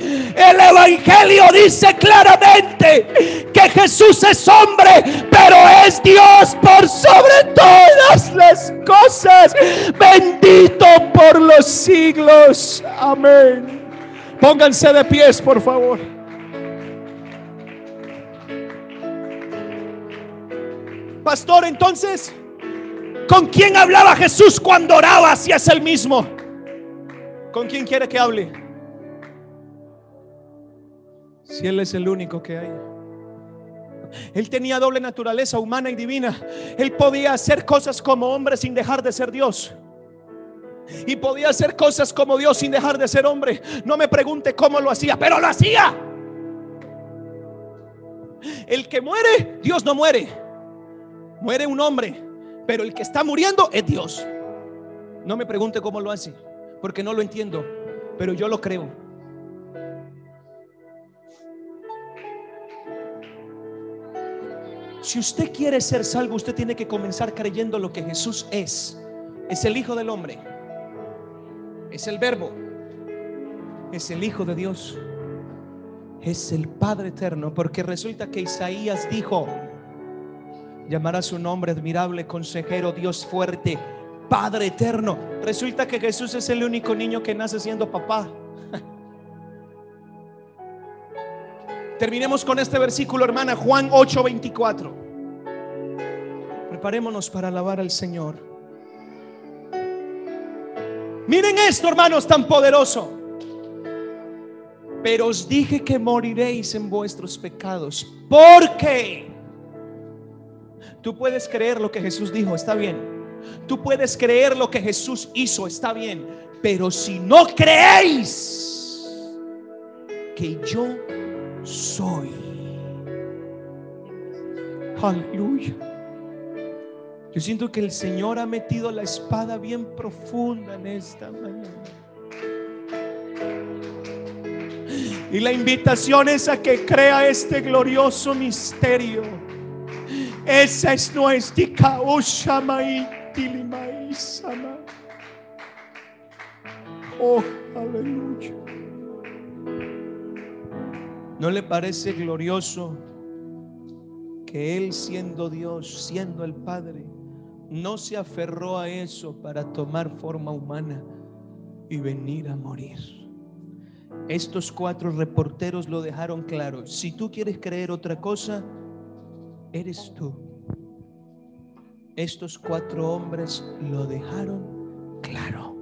El Evangelio dice claramente que Jesús es hombre, pero es Dios por sobre todas las cosas. Bendito por los siglos. Amén. Pónganse de pies, por favor. Pastor, entonces... ¿Con quién hablaba Jesús cuando oraba si es el mismo? ¿Con quién quiere que hable? Si Él es el único que hay. Él tenía doble naturaleza humana y divina. Él podía hacer cosas como hombre sin dejar de ser Dios. Y podía hacer cosas como Dios sin dejar de ser hombre. No me pregunte cómo lo hacía, pero lo hacía. El que muere, Dios no muere. Muere un hombre, pero el que está muriendo es Dios. No me pregunte cómo lo hace, porque no lo entiendo, pero yo lo creo. Si usted quiere ser salvo, usted tiene que comenzar creyendo lo que Jesús es. Es el Hijo del Hombre. Es el Verbo. Es el Hijo de Dios. Es el Padre Eterno. Porque resulta que Isaías dijo, llamará su nombre admirable, consejero, Dios fuerte, Padre Eterno. Resulta que Jesús es el único niño que nace siendo papá. Terminemos con este versículo, hermana, Juan 8:24. Preparémonos para alabar al Señor. Miren esto, hermanos, tan poderoso. Pero os dije que moriréis en vuestros pecados. Porque tú puedes creer lo que Jesús dijo, está bien. Tú puedes creer lo que Jesús hizo, está bien. Pero si no creéis que yo soy. Aleluya. Yo siento que el Señor ha metido la espada bien profunda en esta mañana. Y la invitación es a que crea este glorioso misterio. Esa es nuestra Oh, aleluya. ¿No le parece glorioso que Él siendo Dios, siendo el Padre, no se aferró a eso para tomar forma humana y venir a morir? Estos cuatro reporteros lo dejaron claro. Si tú quieres creer otra cosa, eres tú. Estos cuatro hombres lo dejaron claro.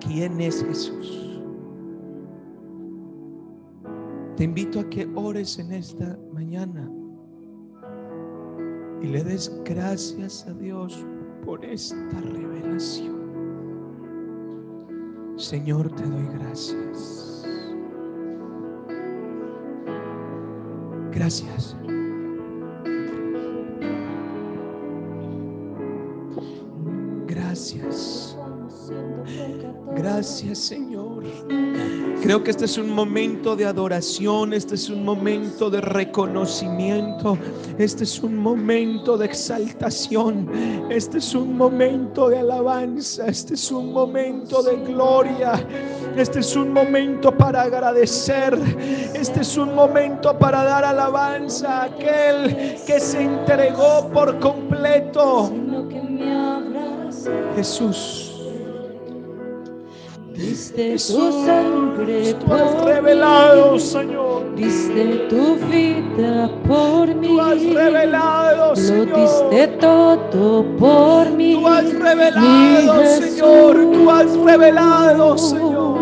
¿Quién es Jesús? Te invito a que ores en esta mañana y le des gracias a Dios por esta revelación. Señor, te doy gracias. Gracias. Gracias. Gracias, Señor. Creo que este es un momento de adoración, este es un momento de reconocimiento, este es un momento de exaltación, este es un momento de alabanza, este es un momento de gloria, este es un momento para agradecer, este es un momento para dar alabanza a aquel que se entregó por completo. Jesús. Diste tu sangre tú has revelado, Señor. Diste tu vida por mí. Tú has revelado, Lo Señor. diste todo por mí. Tú has revelado, Señor. Tú has revelado, Señor.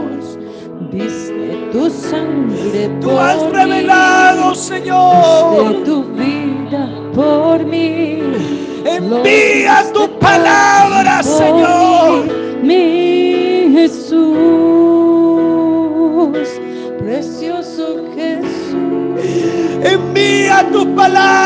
Diste tu sangre Tú por has mí. revelado, Señor. Diste tu vida por mí. Envía tu palabra, Señor. Mi Jesús, precioso Jesús. Envía tu palabra.